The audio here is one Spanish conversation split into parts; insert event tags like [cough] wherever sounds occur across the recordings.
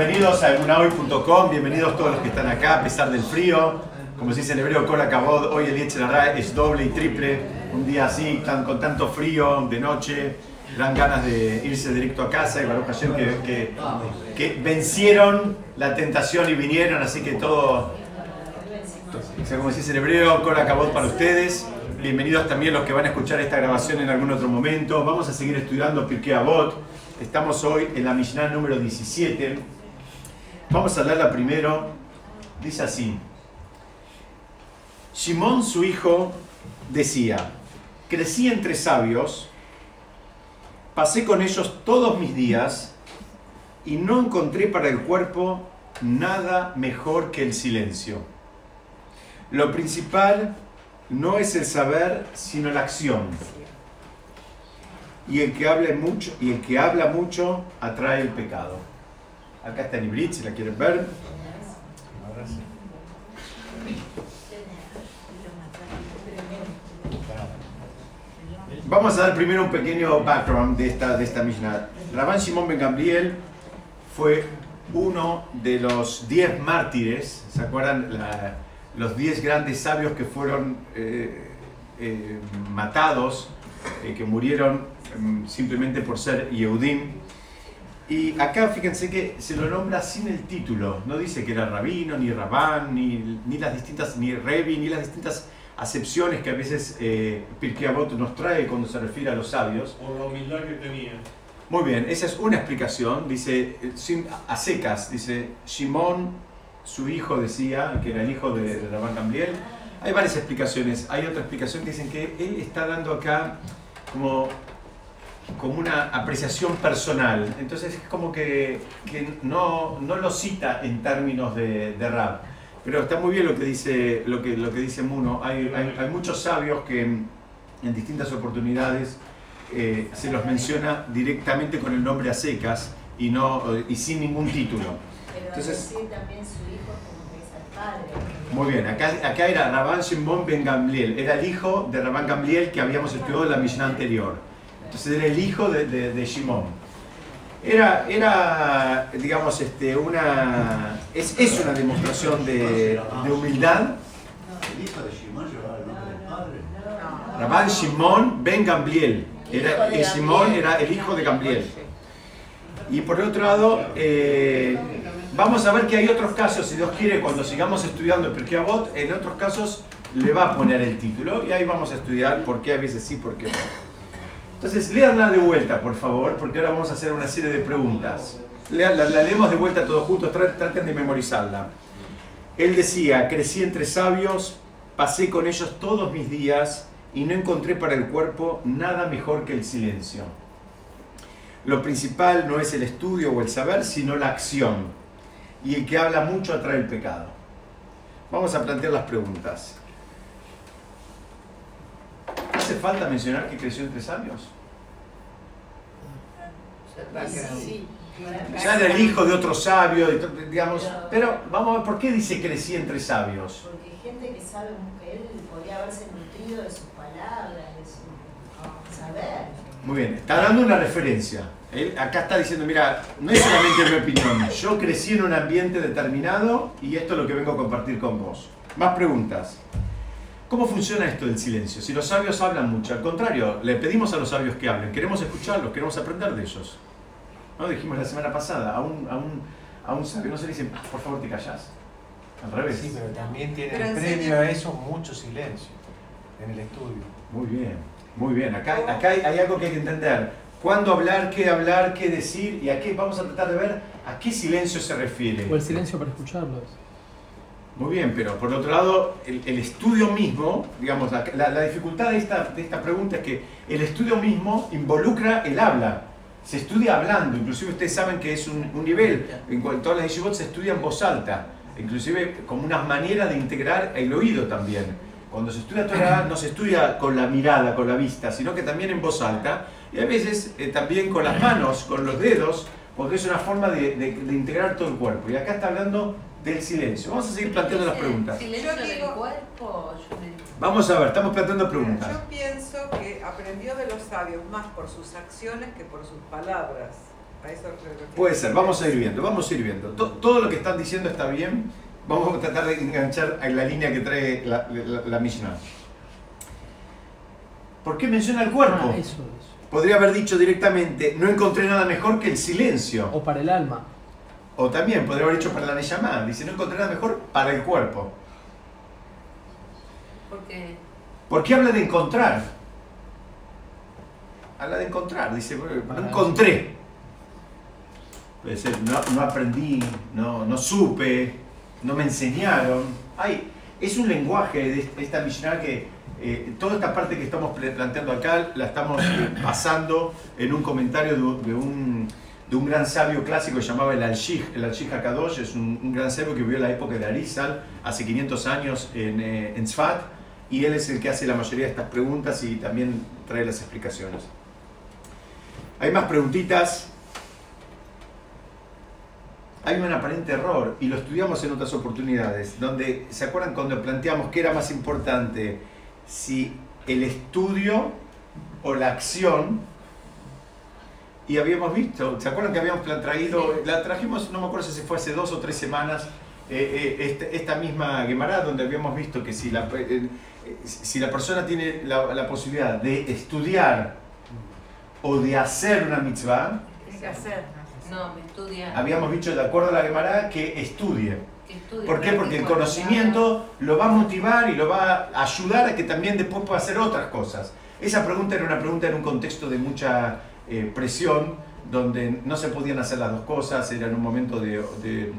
bienvenidos a emunahoy.com, bienvenidos todos los que están acá a pesar del frío. Como se dice en hebreo, Kola Kabod, hoy el Yetzirah es doble y triple. Un día así, tan, con tanto frío, de noche, dan ganas de irse directo a casa y Baruch Hashem que, que, que vencieron la tentación y vinieron, así que todo, o sea, como se dice en hebreo, Kola Kabod para ustedes. Bienvenidos también los que van a escuchar esta grabación en algún otro momento. Vamos a seguir estudiando Pirkei Avot. Estamos hoy en la Mishnah número 17. Vamos a hablarla primero. Dice así. Simón, su hijo, decía, crecí entre sabios, pasé con ellos todos mis días y no encontré para el cuerpo nada mejor que el silencio. Lo principal no es el saber, sino la acción. Y el que habla mucho, y el que habla mucho atrae el pecado. Acá está en si la quieren ver. Vamos a dar primero un pequeño background de esta, de esta Mishnah. Rabban Shimon Ben Gamliel fue uno de los diez mártires, ¿se acuerdan? La, los diez grandes sabios que fueron eh, eh, matados, eh, que murieron mm, simplemente por ser Yehudim. Y acá fíjense que se lo nombra sin el título, no dice que era rabino, ni rabán, ni, ni las distintas, ni revi, ni las distintas acepciones que a veces eh, Pirkei Avot nos trae cuando se refiere a los sabios. Por la humildad que tenía. Muy bien, esa es una explicación, dice, sin, a secas, dice, Shimón, su hijo decía, que era el hijo de, de Rabán Gamliel. Hay varias explicaciones, hay otra explicación que dicen que él está dando acá como, como una apreciación personal, entonces es como que, que no, no lo cita en términos de, de rap. Pero está muy bien lo que dice, lo que, lo que dice Muno. Hay, hay, hay muchos sabios que en, distintas oportunidades eh, se los menciona directamente con el nombre a secas y, no, y sin ningún título. Entonces- también su hijo. Muy bien, acá, acá era Rabban Shimon Ben Gamliel, era el hijo de Rabban Gamliel que habíamos estudiado en la Mishnah anterior. Entonces era el hijo de, de, de Shimon. Era, era, digamos, este, una, es, es una demostración de, de humildad. El hijo de Shimon llevaba el nombre del padre. Rabban Shimon Ben Gamliel. Era, y Shimon era el hijo de Gamliel. Y por el otro lado, eh, vamos a ver que hay otros casos, si Dios quiere, cuando sigamos estudiando el Pirkei Avot, en otros casos le va a poner el título y ahí vamos a estudiar por qué a veces sí, por qué no. Entonces, léanla de vuelta, por favor, porque ahora vamos a hacer una serie de preguntas. Lea- La, la leemos de vuelta todos juntos, tra- traten de memorizarla. Él decía, crecí entre sabios, pasé con ellos todos mis días y no encontré para el cuerpo nada mejor que el silencio. Lo principal no es el estudio o el saber, sino la acción. Y el que habla mucho atrae el pecado. Vamos a plantear las preguntas. ¿Hace falta mencionar que creció entre sabios? Sí. Ya era el hijo de otro sabio, digamos. Pero vamos a ver, ¿por qué dice crecí entre sabios? Porque gente que sabe que él podría haberse nutrido de sus palabras, de su saber. Muy bien, está dando una referencia. Él acá está diciendo, mira, no es solamente mi opinión, yo crecí en un ambiente determinado y esto es lo que vengo a compartir con vos. Más preguntas. ¿Cómo funciona esto del silencio? Si los sabios hablan mucho, al contrario, le pedimos a los sabios que hablen, queremos escucharlos, queremos aprender de ellos. ¿No? Dijimos la semana pasada, a un, a un, a un sabio no se le dice, "Ah, por favor te callás. Al revés. Sí, pero también tiene Pero el en premio serio. a eso mucho silencio en el estudio. Muy bien, muy bien. Acá, acá hay, hay algo que hay que entender. ¿Cuándo hablar, qué hablar, qué decir? Y aquí vamos a tratar de ver a qué silencio se refiere. O el silencio para escucharlos. Muy bien, pero por otro lado, el, estudio mismo, digamos, la, dificultad de esta, de esta pregunta es que el estudio mismo involucra el habla. Se estudia hablando, inclusive ustedes saben que es un, nivel, en cuanto a las yeshivot se estudia en voz alta, inclusive como una manera de integrar el oído también. Cuando se estudia Torah no se estudia con la mirada, con la vista, sino que también en voz alta y a veces eh, también con las manos, con los dedos, porque es una forma de, de- de integrar todo el cuerpo. Y acá está hablando del silencio. Vamos a seguir planteando las preguntas. Silencio Yo del digo- cuerpo, yo me- Vamos a ver, estamos planteando preguntas. Yo pienso que aprendió de los sabios más por sus acciones que por sus palabras. A eso Puede ser, vamos a ir viendo, vamos a ir viendo. To- todo lo que están diciendo está bien. Vamos a tratar de enganchar a la línea que trae la, la, la Mishnah. ¿Por qué menciona el cuerpo? Ah, eso es. Podría haber dicho directamente, no encontré nada mejor que el silencio. O para el alma. O también podría haber dicho para la Neyamá. Dice, no encontré nada mejor para el cuerpo. Porque ¿Por qué habla de encontrar? Habla de encontrar, dice, no encontré. Puede ser, no, no aprendí, no, no supe, no me enseñaron. Ay, es un lenguaje de esta Mishnah que eh, toda esta parte que estamos planteando acá la estamos eh, pasando en un comentario de, un- de un, de un gran sabio clásico que llamaba el Al-Shih. El Al-Shih HaKadosh es un, un gran sabio que vivió en la época de Arizal, hace 500 años en, eh, en Tzfat, y él es el que hace la mayoría de estas preguntas y también trae las explicaciones. Hay más preguntitas. Hay un aparente error y lo estudiamos en otras oportunidades, donde, ¿se acuerdan cuando planteamos qué era más importante? Si el estudio o la acción. Y habíamos visto, ¿se acuerdan que habíamos traído, la trajimos, no me acuerdo si fue hace dos o tres semanas, eh, eh, este- esta misma Gemara, donde habíamos visto que si la, eh, si la persona tiene la, la posibilidad de estudiar o de hacer una mitzvah, tiene que hacer. No, me estudia. habíamos dicho de acuerdo a la Gemara que estudie. que estudie, ¿Por qué? Porque el conocimiento lo va a motivar y lo va a ayudar a que también después pueda hacer otras cosas. Esa pregunta era una pregunta en un contexto de mucha eh, presión, donde no se podían hacer las dos cosas, era en un momento de, de,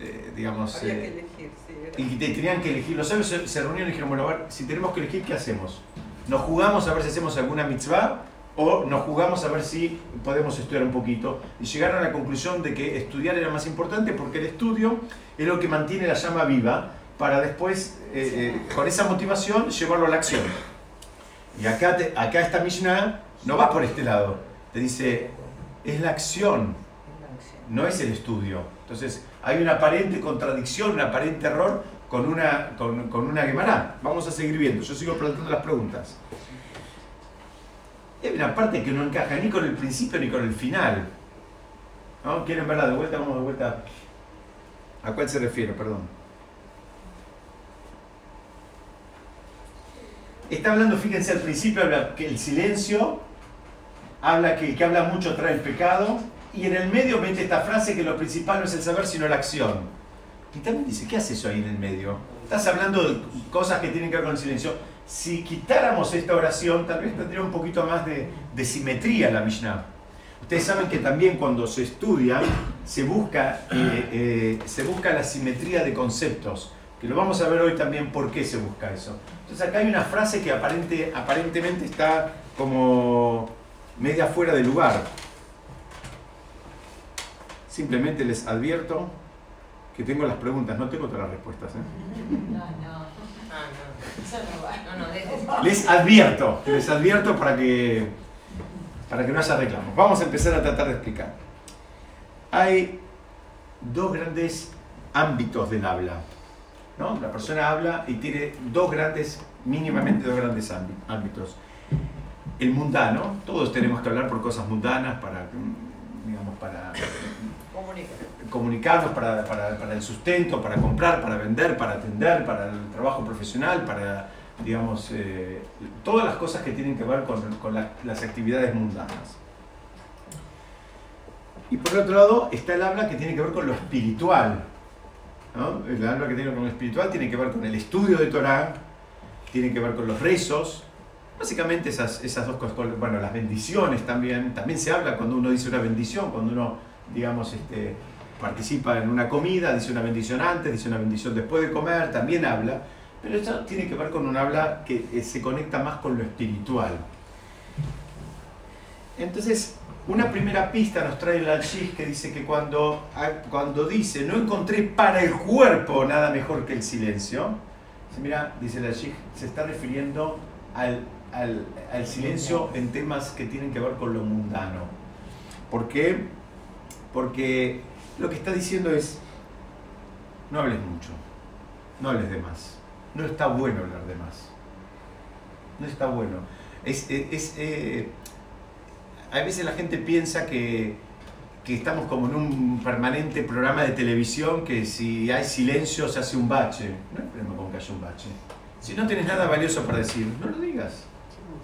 eh, digamos... Había eh, que elegir, sí. y te- tenían que elegir. Los sabios se, se reunieron y dijeron, bueno, a ver, si tenemos que elegir, ¿qué hacemos? ¿Nos jugamos a ver si hacemos alguna mitzvah o nos jugamos a ver si podemos estudiar un poquito? Y llegaron a la conclusión de que estudiar era más importante porque el estudio es lo que mantiene la llama viva para después, eh, eh, con esa motivación, llevarlo a la acción. Y acá, te- acá esta Mishnah no va por este lado. Te dice, es la acción no es el estudio. Entonces, hay una aparente contradicción, un aparente error con una, con, con una. Vamos a seguir viendo. Yo sigo planteando las preguntas. Hay una parte que no encaja ni con el principio ni con el final. ¿No? ¿Quieren verla de vuelta? Vamos de vuelta. ¿A cuál se refiere? Perdón. Está hablando, fíjense, al principio habla que el silencio, habla que el que habla mucho trae el pecado, y en el medio mete esta frase que lo principal no es el saber, sino la acción. Y también dice, ¿qué hace eso ahí en el medio? Estás hablando de cosas que tienen que ver con el silencio. Si quitáramos esta oración, tal vez tendría un poquito más de, de simetría la Mishnah. Ustedes saben que también cuando se estudia, se busca, eh, eh, se busca la simetría de conceptos. Que lo vamos a ver hoy también por qué se busca eso. Entonces acá hay una frase que aparente, aparentemente está como media fuera de lugar. Simplemente les advierto que tengo las preguntas, no tengo todas las respuestas. ¿eh? No, no, Ah, no. no Les advierto, les advierto para que, para que no haya reclamos. Vamos a empezar a tratar de explicar. Hay dos grandes ámbitos del habla. ¿no? La persona habla y tiene dos grandes, mínimamente dos grandes ámbi- ámbitos. El mundano, todos tenemos que hablar por cosas mundanas para, digamos, para comunica. comunicarnos para, para- para el sustento, para comprar, para vender, para atender, para el trabajo profesional, para, digamos, eh, todas las cosas que tienen que ver con, con la- las actividades mundanas. Y por otro lado está el habla que tiene que ver con lo espiritual. ¿no? El habla que tiene que ver con lo espiritual tiene que ver con el estudio de Torah, tiene que ver con los rezos, Básicamente esas, esas dos cosas, bueno, las bendiciones también, también se habla cuando uno dice una bendición, cuando uno, digamos, este, participa en una comida, dice una bendición antes, dice una bendición después de comer, también habla, pero eso tiene que ver con un habla que eh, se conecta más con lo espiritual. Entonces, una primera pista nos trae el Al-Shish que dice que cuando, ah, cuando dice, no encontré para el cuerpo nada mejor que el silencio, mira, dice el Al-Shish, se está refiriendo al, al- al silencio en temas que tienen que ver con lo mundano. ¿Por qué? Porque lo que está diciendo es, no hables mucho, no hables de más, no está bueno hablar de más, no está bueno. Es, es- es, eh, a veces la gente piensa que, que estamos como en un permanente programa de televisión que si hay silencio se hace un bache. No hay problema con que haya un bache. Si no tienes nada valioso para decir, no lo digas.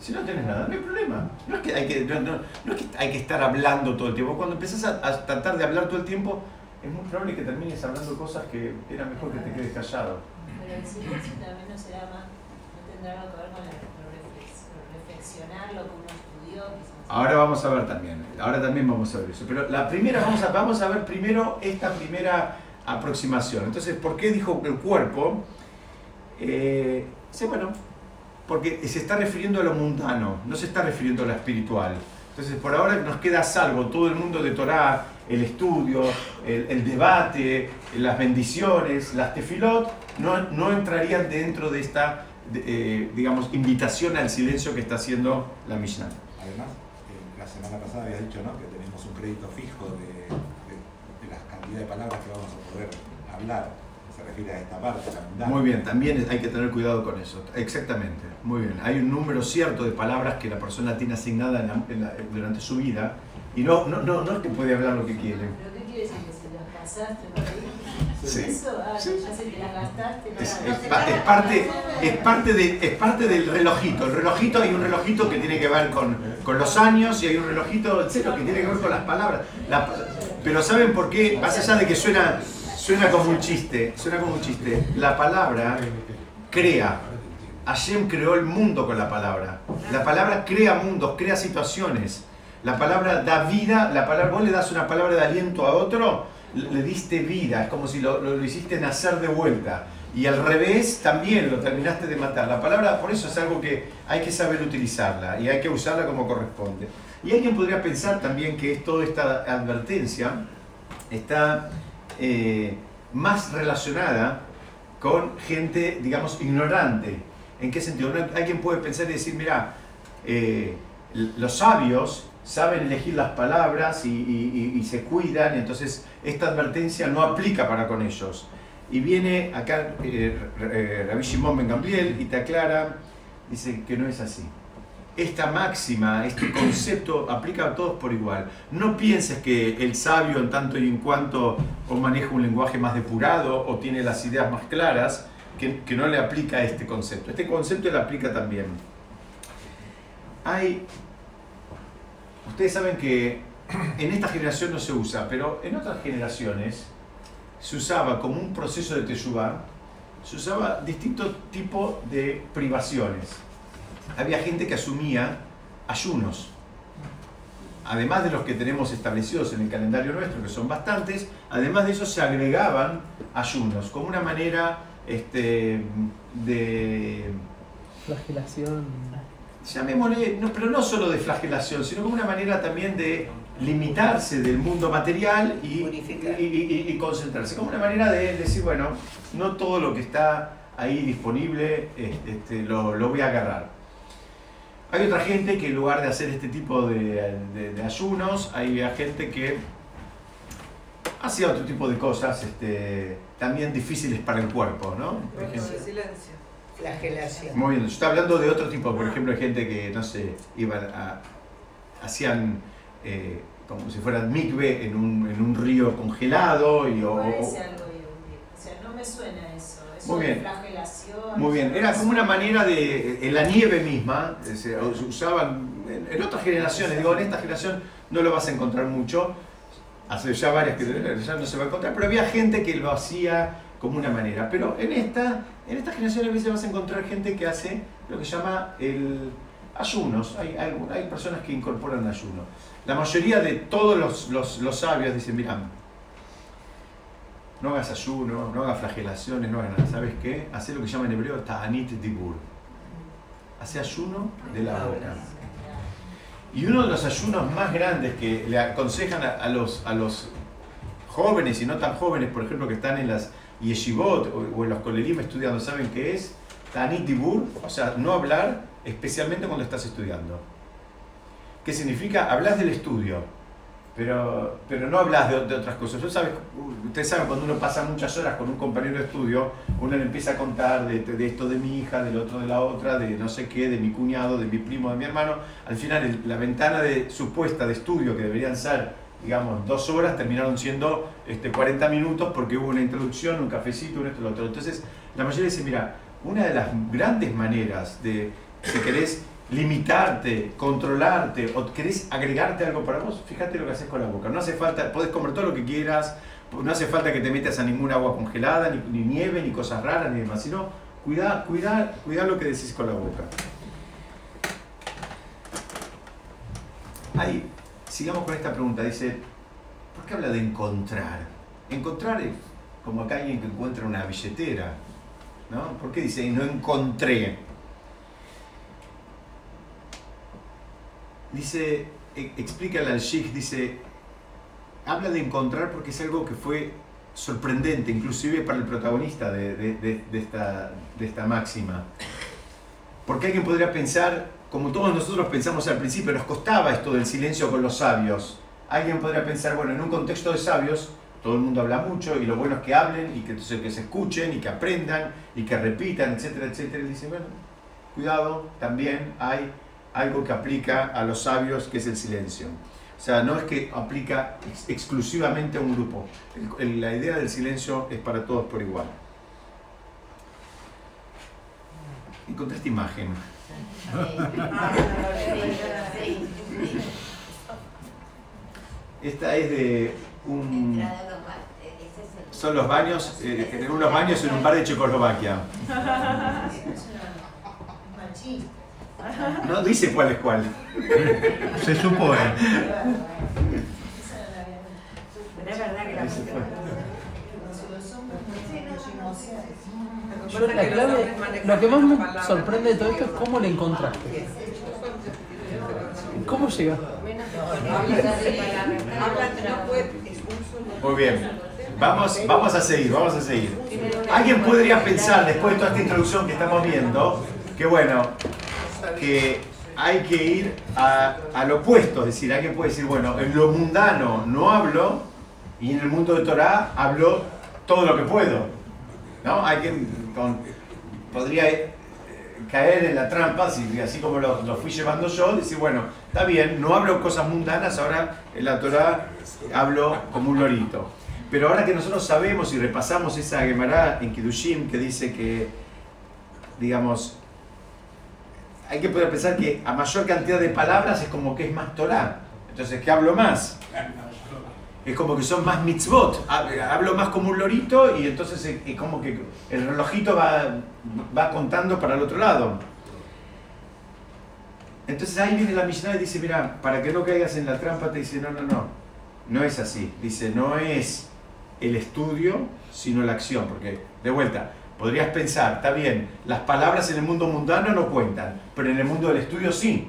Si no tienes nada, no hay problema. No es que hay que, no, no- no es que, hay que estar hablando todo el tiempo. Cuando empezás a, a tratar de hablar todo el tiempo, es muy probable que termines hablando cosas que era mejor que te quedes callado. Pero el silencio también no será más, no tendrá algo que ver con lo reflexionar, lo que uno estudió. Ahora vamos a ver también, ahora también vamos a ver eso. Pero la primera, vamos a, vamos a ver primero esta primera aproximación. Entonces, ¿por qué dijo el cuerpo? Eh, sí, bueno, porque se está refiriendo a lo mundano, no se está refiriendo a lo espiritual. Entonces, por ahora nos queda salvo todo el mundo de Torah, el estudio, el, el debate, las bendiciones, las tefilot, no, no entrarían dentro de esta, de, eh, digamos, invitación al silencio que está haciendo la Mishnah. Además, la semana pasada habías dicho ¿no? que tenemos un crédito fijo de, de, de la cantidad de palabras que vamos a poder hablar. Se refiere a esta parte, la mundana. Muy bien, también hay que tener cuidado con eso. Exactamente, muy bien. Hay un número cierto de palabras que la persona tiene asignada en la- en la- durante su vida y no, no, no, no es que puede hablar lo que quiere. ¿Pero qué quiere decir? ¿Que se las pasaste? Sí. ¿Eso? Ah, Sí. ya sé que las gastaste. no Es, pa- parte, es, parte de, es parte del relojito. El relojito hay un relojito que tiene que ver con, con los años y hay un relojito cero que tiene que ver con las palabras. La- pero ¿saben por qué? Más allá de que suena, suena como un chiste, suena como un chiste. La palabra crea. Hashem creó el mundo con la palabra. La palabra crea mundos, crea situaciones. La palabra da vida, la palabra, vos le das una palabra de aliento a otro, le diste vida, es como si lo, lo- lo hiciste nacer de vuelta. Y al revés también lo terminaste de matar. La palabra, por eso es algo que hay que saber utilizarla y hay que usarla como corresponde. Y alguien podría pensar también que toda esta advertencia está eh, más relacionada con gente, digamos, ignorante. ¿En qué sentido? Uno- Alguien puede pensar y decir, mira, eh, los sabios saben elegir las palabras y, y- y- y se cuidan, entonces esta advertencia no aplica para con ellos. Y viene acá eh, eh, Rabbi Shimon Ben Gamliel y te aclara, dice que no es así. Esta máxima, este concepto aplica a todos por igual. No pienses que el sabio en tanto y en cuanto o maneja un lenguaje más depurado o tiene las ideas más claras, que, que no le aplica este concepto. Este concepto le aplica también. Hay, ustedes saben que en esta generación no se usa, pero en otras generaciones se usaba como un proceso de teshuvah, se usaba distintos tipos de privaciones. Había gente que asumía ayunos. Además de los que tenemos establecidos en el calendario nuestro, que son bastantes, además de eso se agregaban ayunos, como una manera este, de, Flagelación. llamémosle, no, pero no solo de flagelación, sino como una manera también de limitarse del mundo material y, y, Purificar. y- y- y concentrarse, como una manera de decir, bueno, no todo lo que está ahí disponible este, este, lo, lo voy a agarrar. Hay otra gente que en lugar de hacer este tipo de, de- de ayunos, hay gente que hacía otro tipo de cosas este, también difíciles para el cuerpo, ¿no? Ejemplo. de silencio. Flagelación. Muy bien, yo hablando de otro tipo, por ejemplo, hay gente que, no sé, iban a, hacían eh, como si fueran mikve en un, en un río congelado y o- o-. O sea, no me suena Muy bien. flagelación. muy bien, era como una manera de, en la nieve misma, se usaban en, en otras generaciones, digo, en esta generación no lo vas a encontrar mucho, hace ya varias que ya no se va a encontrar, pero había gente que lo hacía como una manera, pero en esta, en esta generación a veces vas a encontrar gente que hace lo que se llama el ayunos, hay, hay, hay personas que incorporan ayuno. La mayoría de todos los, los, los sabios dicen, mira, no hagas ayuno, no hagas flagelaciones, no hagas nada. ¿Sabes qué? Hacé lo que llaman en hebreo ta'anit dibur. Hace ayuno de la boca. Y uno de los ayunos más grandes que le aconsejan a, a los, a los jóvenes y no tan jóvenes, por ejemplo, que están en las yeshivot o, o en los kolelim estudiando, ¿saben qué es? Ta'anit dibur, o sea, no hablar, especialmente cuando estás estudiando. ¿Qué significa? Hablas del estudio, pero, pero no hablas de, de otras cosas. Sabes, ustedes saben, cuando uno pasa muchas horas con un compañero de estudio, uno le empieza a contar de, de esto de mi hija, del otro de la otra, de no sé qué, de mi cuñado, de mi primo, de mi hermano. Al final, el- la ventana de supuesta de estudio, que deberían ser digamos, dos horas terminaron siendo este, 40 minutos porque hubo una introducción, un cafecito, un esto, lo otro. Entonces, la mayoría dice, mira, una de las grandes maneras de, si querés limitarte, controlarte o querés agregarte algo para vos, fíjate lo que haces con la boca. No hace falta, podés comer todo lo que quieras, no hace falta que te metas a ninguna agua congelada, ni, ni nieve, ni cosas raras, ni demás, sino cuidar, cuidar, cuidar lo que decís con la boca. Ahí, sigamos con esta pregunta. Dice, ¿por qué habla de encontrar? Encontrar es como acá alguien que encuentra una billetera. ¿no? ¿Por qué dice, no encontré? Dice, e- explícale al Sheikh, dice, habla de encontrar porque es algo que fue sorprendente, inclusive para el protagonista de, de- de- de esta, de esta máxima. Porque alguien podría pensar, como todos nosotros pensamos al principio, nos costaba esto del silencio con los sabios. Alguien podría pensar, bueno, en un contexto de sabios, todo el mundo habla mucho y lo bueno es que hablen y que, entonces que se escuchen y que aprendan y que repitan, etcétera, etcétera. Y dice, bueno, cuidado, también hay algo que aplica a los sabios, que es el silencio. O sea, no es que aplica ex- exclusivamente a un grupo. La idea del silencio es para todos por igual. Encontré esta imagen. Esta es de un... Son los baños, eh, unos baños en un bar de Checoslovaquia. No dice cuál es cuál. [laughs] Se supone. Verdad. Pero es verdad que la Yo la clave, lo que más me sorprende de todo esto es cómo le encontraste. ¿Cómo llega? Muy bien. Vamos, vamos a seguir, vamos a seguir. Alguien podría pensar, después de toda esta introducción que estamos viendo, que bueno, que hay que ir a- al opuesto, es decir, alguien puede decir, bueno, en lo mundano no hablo y en el mundo de Torah hablo todo lo que puedo. ¿No? Alguien con- podría eh, caer en la trampa, así, como lo, lo fui llevando yo, decir, bueno, está bien, no hablo cosas mundanas, ahora en la Torah hablo como un lorito. Pero ahora que nosotros sabemos y repasamos esa Gemara en Kidushim que dice que, digamos, hay que poder pensar que a mayor cantidad de palabras es como que es más Torah. Entonces, ¿qué hablo más? Es como que son más mitzvot. Hab- Hablo más como un lorito y entonces es es como que el relojito va, va contando para el otro lado. Entonces ahí viene la Mishnah y dice, mira, para que no caigas en la trampa, te dice, no, no, no, no es así. Dice, no es el estudio, sino la acción. Porque, de vuelta, podrías pensar, está bien, las palabras en el mundo mundano no cuentan, pero en el mundo del estudio sí.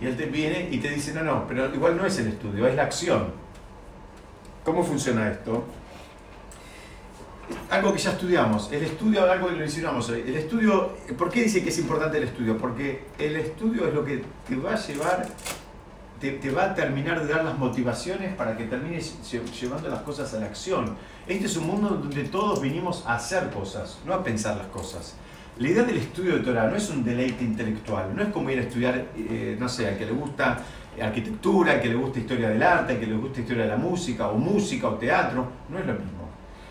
Y él te viene y te dice, no, no, pero igual no es el estudio, es la acción. ¿Cómo funciona esto? Algo que ya estudiamos, el estudio, algo que lo mencionamos hoy. El estudio, ¿por qué dice que es importante el estudio? Porque el estudio es lo que te va a llevar, te, te va a terminar de dar las motivaciones para que termines lle- llevando las cosas a la acción. Este es un mundo donde todos vinimos a hacer cosas, no a pensar las cosas. La idea del estudio de Torah no es un deleite intelectual, no es como ir a estudiar, eh, no sé, al que le gusta arquitectura, al que le gusta historia del arte, al que le gusta historia de la música, o música, o teatro, no es lo mismo.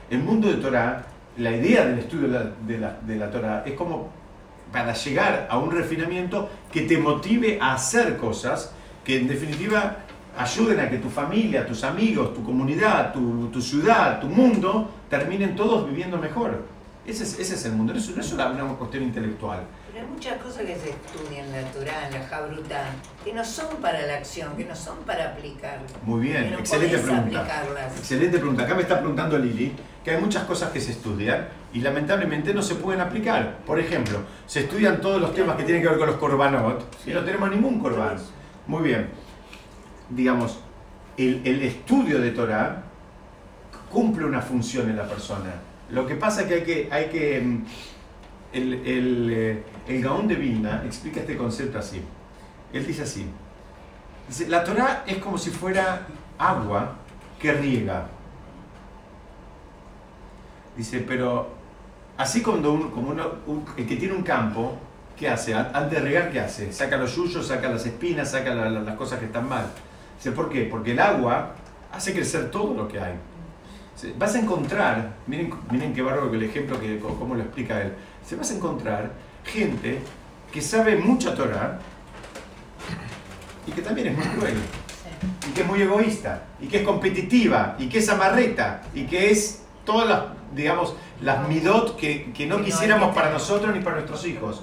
El mundo de Torah, la idea del estudio de la, de la, de la Torah es como para llegar a un refinamiento que te motive a hacer cosas que en definitiva ayuden a que tu familia, tus amigos, tu comunidad, tu, tu ciudad, tu mundo terminen todos viviendo mejor. Ese es, ese es el mundo, no es, no es una, una cuestión intelectual. Pero hay muchas cosas que se estudian en la Torah, en la Jabruta, que no son para la acción, que no son para aplicar. Muy bien, no excelente pregunta. aplicarlas. Excelente pregunta. Acá me está preguntando Lili que hay muchas cosas que se estudian y lamentablemente no se pueden aplicar. Por ejemplo, se estudian todos los temas que tienen que ver con los korbanot y no tenemos ningún korban. Muy bien. Digamos, el, el estudio de Torah cumple una función en la persona. Lo que pasa es que hay que... Hay que mm, el, el, eh, el Gaón de Vilna explica este concepto así. Él dice así. La Torah es como si fuera agua que riega. Dice, pero así cuando como uno- un- el que tiene un campo, ¿qué hace? Antes de regar, ¿qué hace? Saca los yuyos, saca las espinas, saca la- la- las cosas que están mal. Dice, ¿por qué? Porque el agua hace crecer todo lo que hay. Vas a encontrar, miren, miren qué bárbaro que el ejemplo, que, cómo lo explica él. Se vas a encontrar gente que sabe mucha Torah y que también es muy cruel, y que es muy egoísta, y que es competitiva, y que es amarreta, y que es todas las, digamos, las midot que, que no quisiéramos para nosotros ni para nuestros hijos.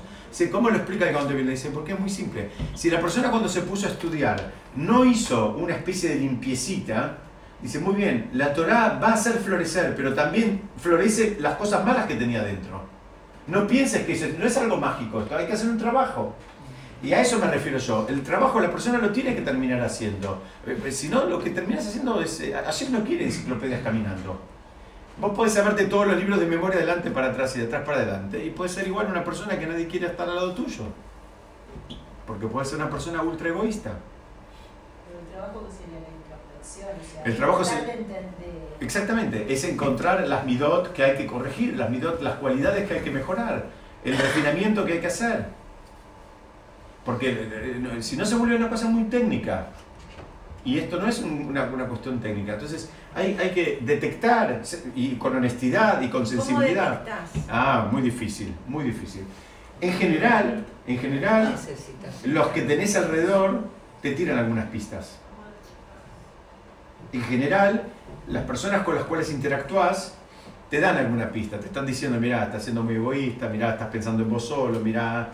¿Cómo lo explica el de Vilna? Dice, porque es muy simple. Si la persona cuando se puso a estudiar no hizo una especie de limpiecita, dice, muy bien, la Torah va a hacer florecer, pero también florece las cosas malas que tenía dentro. No pienses que eso no es algo mágico, hay que hacer un trabajo. Y a eso me refiero yo. El trabajo la persona lo tiene que terminar haciendo. Eh, eh, Si no, lo que terminas haciendo es... eh, Ayer no quiere enciclopedias caminando. Vos podés saberte todos los libros de memoria de adelante para atrás y de atrás para adelante. Y puedes ser igual una persona que nadie quiere estar al lado tuyo. Porque puedes ser una persona ultra egoísta. Pero el trabajo que sería la introspección, o sea, El trabajo se- de. Exactamente, es encontrar las midot que hay que corregir, las midot, las cualidades que hay que mejorar, el refinamiento que hay que hacer. Porque eh, eh, si no se vuelve una cosa muy técnica, y esto no es un- una, una cuestión técnica, entonces hay, hay que detectar y con honestidad y con sensibilidad. ¿Cómo? Ah, muy difícil, muy difícil. En general, en general, Necesitas. los que tenés alrededor te tiran algunas pistas. En general, las personas con las cuales interactúas te dan alguna pista, te están diciendo, mira, estás siendo muy egoísta, mira, estás pensando en vos solo, mira,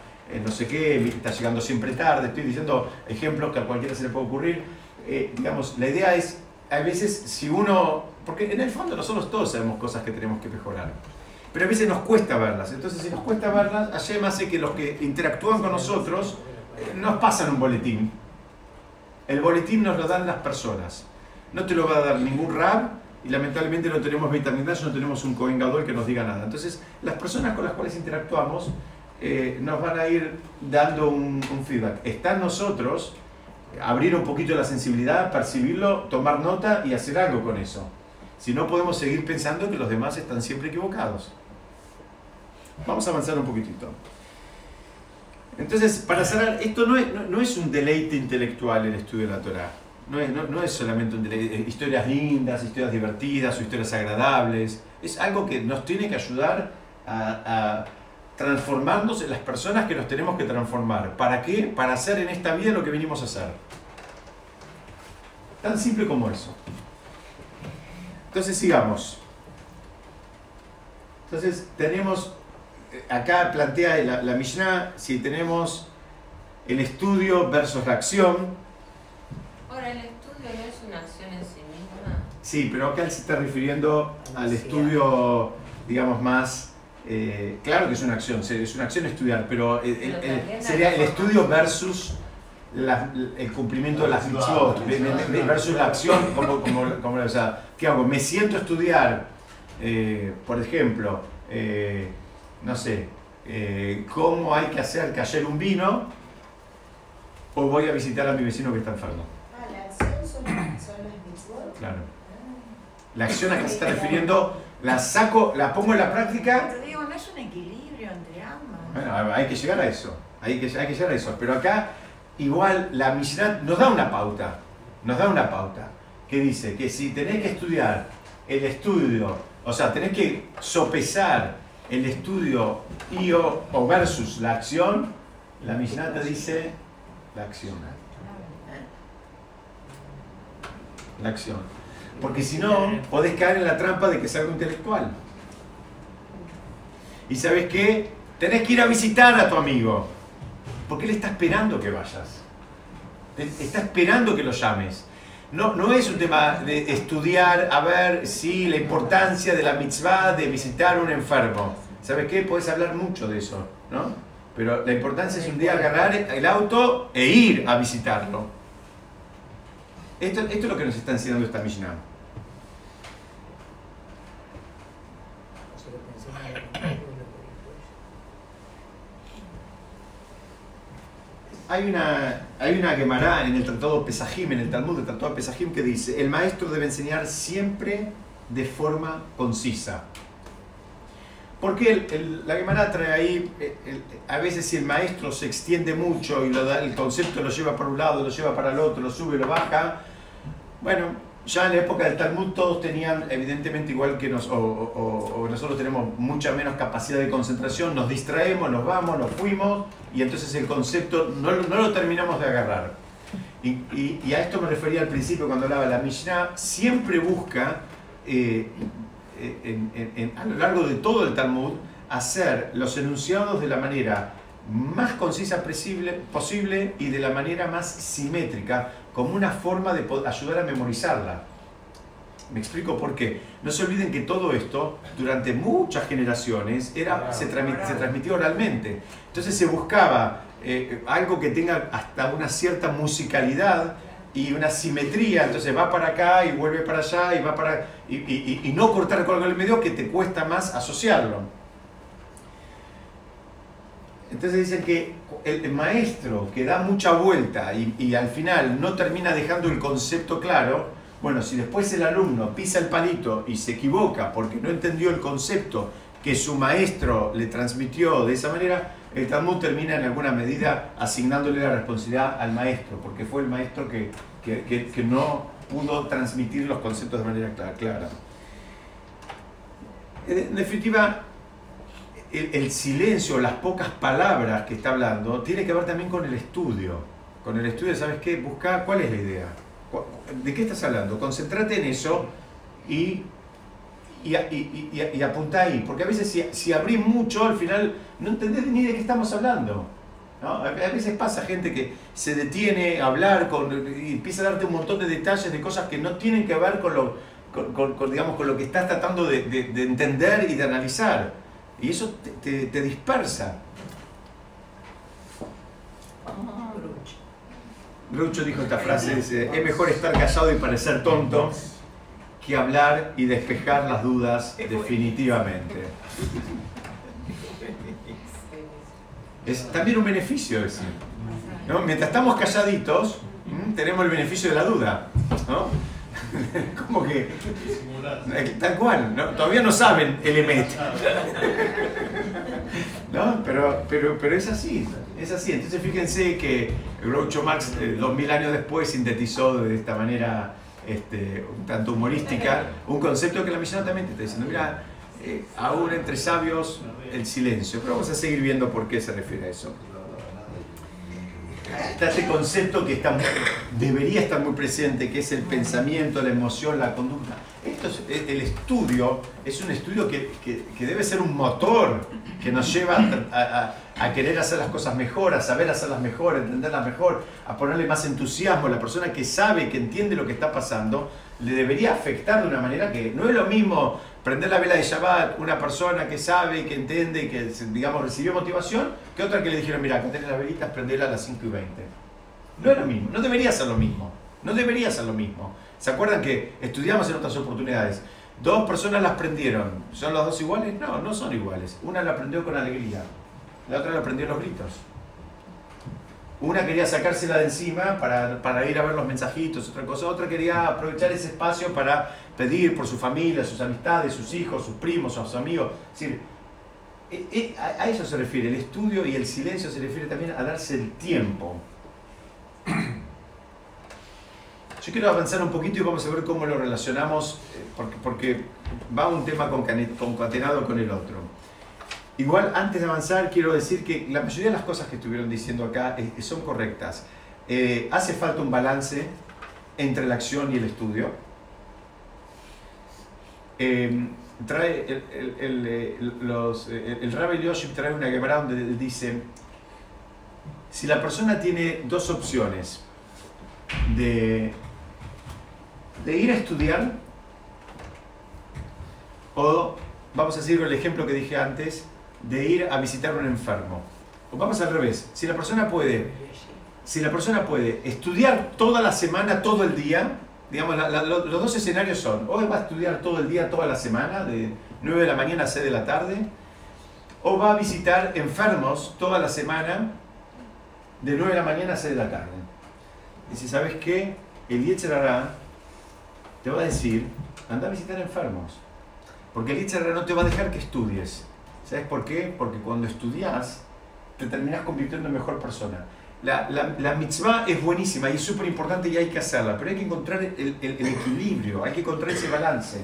no sé qué, estás llegando siempre tarde, estoy diciendo ejemplos que a cualquiera se le puede ocurrir. Eh, digamos, la idea es, a veces, si uno, porque en el fondo nosotros todos sabemos cosas que tenemos que mejorar, pero a veces nos cuesta verlas, entonces si nos cuesta verlas, Hashem hace que los que interactúan con nosotros eh, nos pasan un boletín. El boletín nos lo dan las personas. No te lo va a dar ningún rab y lamentablemente no tenemos vitaminas, no tenemos un Cohen Gadol que nos diga nada. Entonces, las personas con las cuales interactuamos eh, nos van a ir dando un, un feedback. Está en nosotros abrir un poquito la sensibilidad, percibirlo, tomar nota y hacer algo con eso. Si no, podemos seguir pensando que los demás están siempre equivocados. Vamos a avanzar un poquitito. Entonces, para cerrar, esto no es, un deleite intelectual el estudio de la Torah. No es, solamente un deleite, eh, historias lindas, historias divertidas o historias agradables. Es algo que nos tiene que ayudar a transformarnos en las personas que nos tenemos que transformar. ¿Para qué? Para hacer en esta vida lo que venimos a hacer. Tan simple como eso. Entonces sigamos. Entonces tenemos, eh, acá plantea la, la Mishnah, si tenemos el estudio versus la acción. Ahora, el estudio no es una acción en sí misma. Sí, pero acá él se está refiriendo al estudio, digamos, más... eh, claro que es una acción, es una acción estudiar, pero eh, eh, sería el estudio versus la- el cumplimiento de las mitzvot, ve- ve- versus la acción, como, como, como- o sea, ¿qué hago? Me siento a estudiar, eh, por ejemplo, eh, no sé, eh, cómo hay que hacer caer un vino, o voy a visitar a mi vecino que está enfermo. Ah, la acción son, son las mitzvot. Claro. Ah. La acción a que se está refiriendo, la saco, la pongo en la práctica. Equilibrio entre ambas. Bueno, hay que llegar a eso. Hay que, hay que llegar a eso. Pero acá, igual, la Mishnah nos da una pauta. Nos da una pauta. Que dice que si tenés que estudiar el estudio, o sea, tenés que sopesar el estudio y o, o versus la acción, la Mishnah te dice la acción. La acción. Porque si no, podés caer en la trampa de que es algo intelectual. Y sabes qué? Tenés que ir a visitar a tu amigo. Porque él está esperando que vayas. Está esperando que lo llames. No, no es un tema de estudiar a ver si la importancia de la mitzvah de visitar a un enfermo. ¿Sabes qué? Puedes hablar mucho de eso, ¿no? Pero la importancia es un día agarrar el auto e ir a visitarlo. Esto, esto es lo que nos está enseñando esta Mishnah. Se lo pensé mal, lo que dijo Hay una, hay una en el Tratado Pesajim, en el Talmud del Tratado Pesajim, que dice: el maestro debe enseñar siempre de forma concisa. Porque el- la Gemara trae ahí, a veces si el maestro se extiende mucho y el concepto lo lleva para un lado, lo lleva para el otro, lo sube, lo baja, bueno, ya en la época del Talmud todos tenían, evidentemente igual que nos, o, nosotros tenemos mucha menos capacidad de concentración, nos distraemos, nos vamos, nos fuimos y entonces el concepto no, no lo terminamos de agarrar. Y, a esto me refería al principio cuando hablaba, la Mishnah siempre busca eh, en- a lo largo de todo el Talmud hacer los enunciados de la manera más concisa posible, posible y de la manera más simétrica, como una forma de ayudar a memorizarla. Me explico por qué. No se olviden que todo esto, durante muchas generaciones, era, se, se transmitió oralmente. Entonces se buscaba eh, algo que tenga hasta una cierta musicalidad y una simetría. Entonces va para acá y vuelve para allá y va para. y, y- y- y no cortar con algo en el medio que te cuesta más asociarlo. Entonces dicen que el maestro que da mucha vuelta y, al final no termina dejando el concepto claro, bueno, si después el alumno pisa el palito y se equivoca porque no entendió el concepto que su maestro le transmitió de esa manera, el Talmud termina en alguna medida asignándole la responsabilidad al maestro, porque fue el maestro que, que- que- que no pudo transmitir los conceptos de manera clara. En definitiva, el, silencio, las pocas palabras que está hablando, tiene que ver también con el estudio. Con el estudio, ¿sabes qué? Busca cuál es la idea. ¿De qué estás hablando? Concéntrate en eso y, y, y, apunta ahí. Porque a veces si, si abrís mucho, al final no entendés ni de qué estamos hablando. A veces pasa gente que se detiene a hablar con, y empieza a darte un montón de detalles de cosas que no tienen que ver con lo, con, digamos, con lo que estás tratando de- de entender y de analizar. Y eso te, te- te dispersa. Groucho dijo esta frase, dice, es mejor estar callado y parecer tonto que hablar y despejar las dudas definitivamente. Es también un beneficio ese. ¿no? Mientras estamos calladitos, tenemos el beneficio de la duda. ¿no? [laughs] Como que, eh, tal cual, ¿no? todavía no saben el emet. [laughs] ¿no? Pero, pero, pero es así, es así. Entonces fíjense que Groucho Marx, eh, dos mil años después, sintetizó de esta manera este, un tanto humorística un concepto que la Mishnah también te está diciendo. Mira, eh, aún entre sabios el silencio. Pero vamos a seguir viendo por qué se refiere a eso. Este concepto que está, debería estar muy presente, que es el pensamiento, la emoción, la conducta. Esto es, el el estudio es un estudio que, que- debe ser un motor que nos lleva a, a- a querer hacer las cosas mejor, a saber hacerlas mejor, a entenderlas mejor, a ponerle más entusiasmo. La persona que sabe, que entiende lo que está pasando, le debería afectar de una manera que no es lo mismo prender la vela de Shabbat una persona que sabe, que entiende, que digamos recibió motivación, que otra que le dijeron, mira, acá tenés las velitas, prendela a las 5 y 20. No es lo mismo, no debería ser lo mismo, no debería ser lo mismo. ¿Se acuerdan que estudiamos en otras oportunidades? Dos personas las prendieron, ¿son las dos iguales? No, no son iguales. Una la prendió con alegría, la otra la prendió en los gritos. Una quería sacársela de encima para, para ir a ver los mensajitos, otra cosa. Otra quería aprovechar ese espacio para pedir por su familia, sus amistades, sus hijos, sus primos, sus amigos. Decir, eh, eh, a eso se refiere. El estudio y el silencio se refiere también a darse el tiempo. [clears throat] Yo quiero avanzar un poquito y vamos a ver cómo lo relacionamos, eh, porque, porque va un tema concatenado con el otro. Igual, antes de avanzar, quiero decir que la mayoría de las cosas que estuvieron diciendo acá son correctas. Eh, hace falta un balance entre la acción y el estudio. Eh, trae el, el, el, eh, los, el Rabbi trae una Gemara donde dice, si la persona tiene dos opciones de, de ir a estudiar o, vamos a con el ejemplo que dije antes, de ir a visitar a un enfermo. O vamos al revés, si la persona puede, si la persona puede estudiar toda la semana, todo el día, digamos, los dos escenarios son, o va a estudiar todo el día, toda la semana, de 9 de la mañana a 6 de la tarde, o va a visitar enfermos toda la semana, de 9 de la mañana a 6 de la tarde. Y si sabes qué, el Yetzer Hará te va a decir, anda a visitar enfermos. Porque el Yetzer Hará no te va a dejar que estudies. ¿Sabes por qué? Porque cuando estudias, te terminas convirtiendo en mejor persona. la, la, la mitzvah es buenísima y es súper importante y hay que hacerla, pero hay que encontrar el, el- el equilibrio, hay que encontrar ese balance.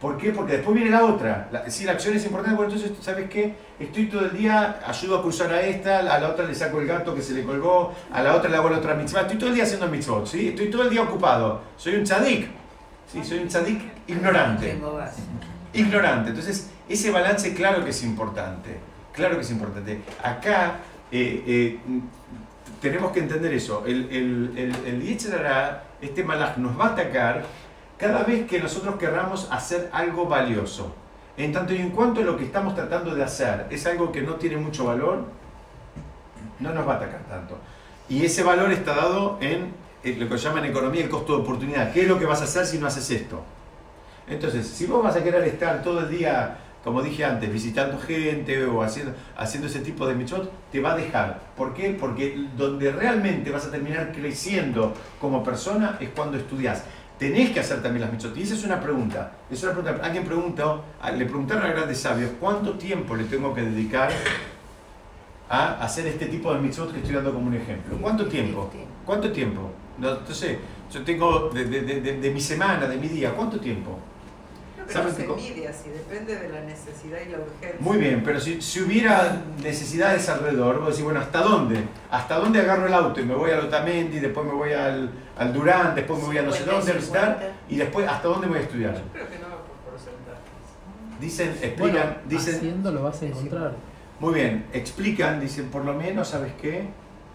¿Por qué? Porque después viene la otra. La, si la acción es importante, bueno, entonces, ¿sabes qué? Estoy todo el día, ayudo a cruzar a esta, a la otra le saco el gato que se le colgó, a la otra le hago la otra mitzvah. Estoy todo el día haciendo mitzvot, ¿sí? Estoy todo el día ocupado. Soy un tzadik. Sí, soy un tzadik ignorante. Ignorante. Entonces, ese balance claro que es importante. Claro que es importante. Acá eh, eh, tenemos que entender eso. El, el, el, el este malaj, nos va a atacar cada vez que nosotros querramos hacer algo valioso. En tanto y en cuanto lo que estamos tratando de hacer es algo que no tiene mucho valor, no nos va a atacar tanto. Y ese valor está dado en eh, lo que llaman economía el costo de oportunidad. ¿Qué es lo que vas a hacer si no haces esto? Entonces, si vos vas a querer estar todo el día, como dije antes, visitando gente o haciendo, haciendo ese tipo de mitzvot, te va a dejar. ¿Por qué? Porque donde realmente vas a terminar creciendo como persona es cuando estudias. Tenés que hacer también las mitzvot. Y esa es una pregunta. Es una pregunta. Alguien preguntó, le preguntaron a grandes sabios, ¿cuánto tiempo le tengo que dedicar a hacer este tipo de mitzvot que estoy dando como un ejemplo? ¿Cuánto tiempo? ¿Cuánto tiempo? No, sé, yo tengo de- de- de- de mi semana, de mi día, ¿cuánto tiempo? Pero no ¿Saben se mide así, depende de la necesidad y la urgencia. Muy bien, pero si, si hubiera necesidades alrededor, vos decís, bueno, ¿hasta dónde? ¿Hasta dónde agarro el auto? Y me voy al Otamendi, después me voy al, al Durán, después me voy a no sé 50, dónde a visitar, 50. y después, ¿hasta dónde voy a estudiar? Yo creo que no va por porcentaje. Dicen, explican, Bueno, dicen, haciendo lo vas a encontrar. muy bien, explican, dicen, por lo menos, ¿sabes qué?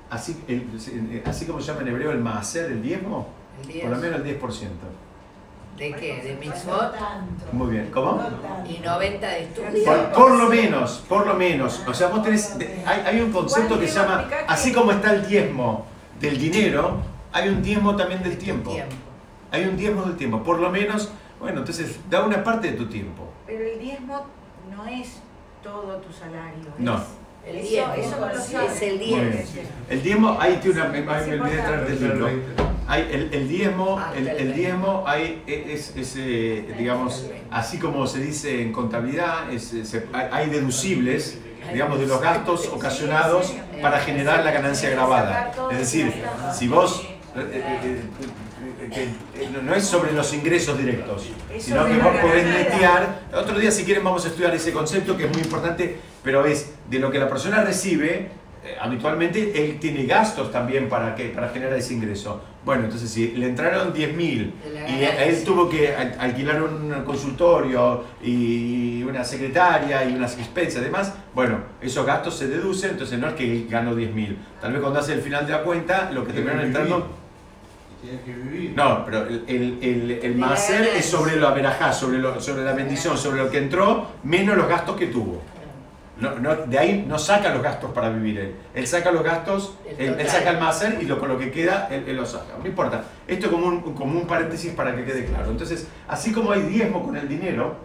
Así, el- así como se llama en hebreo el maaser, el diezmo, El diez. por lo menos el 10%. ¿De qué? ¿De mitzvot? Muy bien, ¿cómo? Y 90 de estudio. Por, por lo menos, por lo menos. O sea, vos tenés, hay, hay un concepto que se llama, así como está el diezmo del dinero, hay un diezmo también del tiempo. Tiempo. Hay un diezmo del tiempo. Por lo menos, bueno, entonces da una parte de tu tiempo. Pero el diezmo no es todo tu salario. No. El Eso- 10. eso no lo Es el Muy 10. bien. El diezmo, ahí tiene una, me, me Es olvidé de traerte el libro. Hay el, el diezmo, el, el diezmo hay, es, es, eh, digamos, así como se dice en contabilidad, es- se- hay- deducibles, digamos, de los gastos ocasionados para generar la ganancia grabada. Es decir, si vos, eh, eh, que, eh, no- no es sobre los ingresos directos, sino que vos podés netear. Otro día, si quieren, vamos a estudiar ese concepto que es muy importante, pero es de lo que la persona recibe. eh, habitualmente él tiene gastos también para, que, para generar ese ingreso. Bueno, entonces si le entraron 10 mil De la y ganancia. él tuvo que al- alquilar un consultorio y una secretaria y unas expensas y demás, bueno, esos gastos se deducen, entonces no es que él ganó 10 mil. Tal vez cuando hace el final de la cuenta, lo que terminaron entrando... Que vivir. No, pero el, el, el, el De la maaser es sobre lo averajá, sobre, lo, sobre la bendición, sobre lo que entró, menos los gastos que tuvo. No, no, de ahí no saca los gastos para vivir él. Él saca los gastos, El él, saca el maaser y lo, con lo que queda, él, él lo saca. No importa. Esto es como un, como un paréntesis para que quede claro. Entonces, así como hay diezmo con el dinero,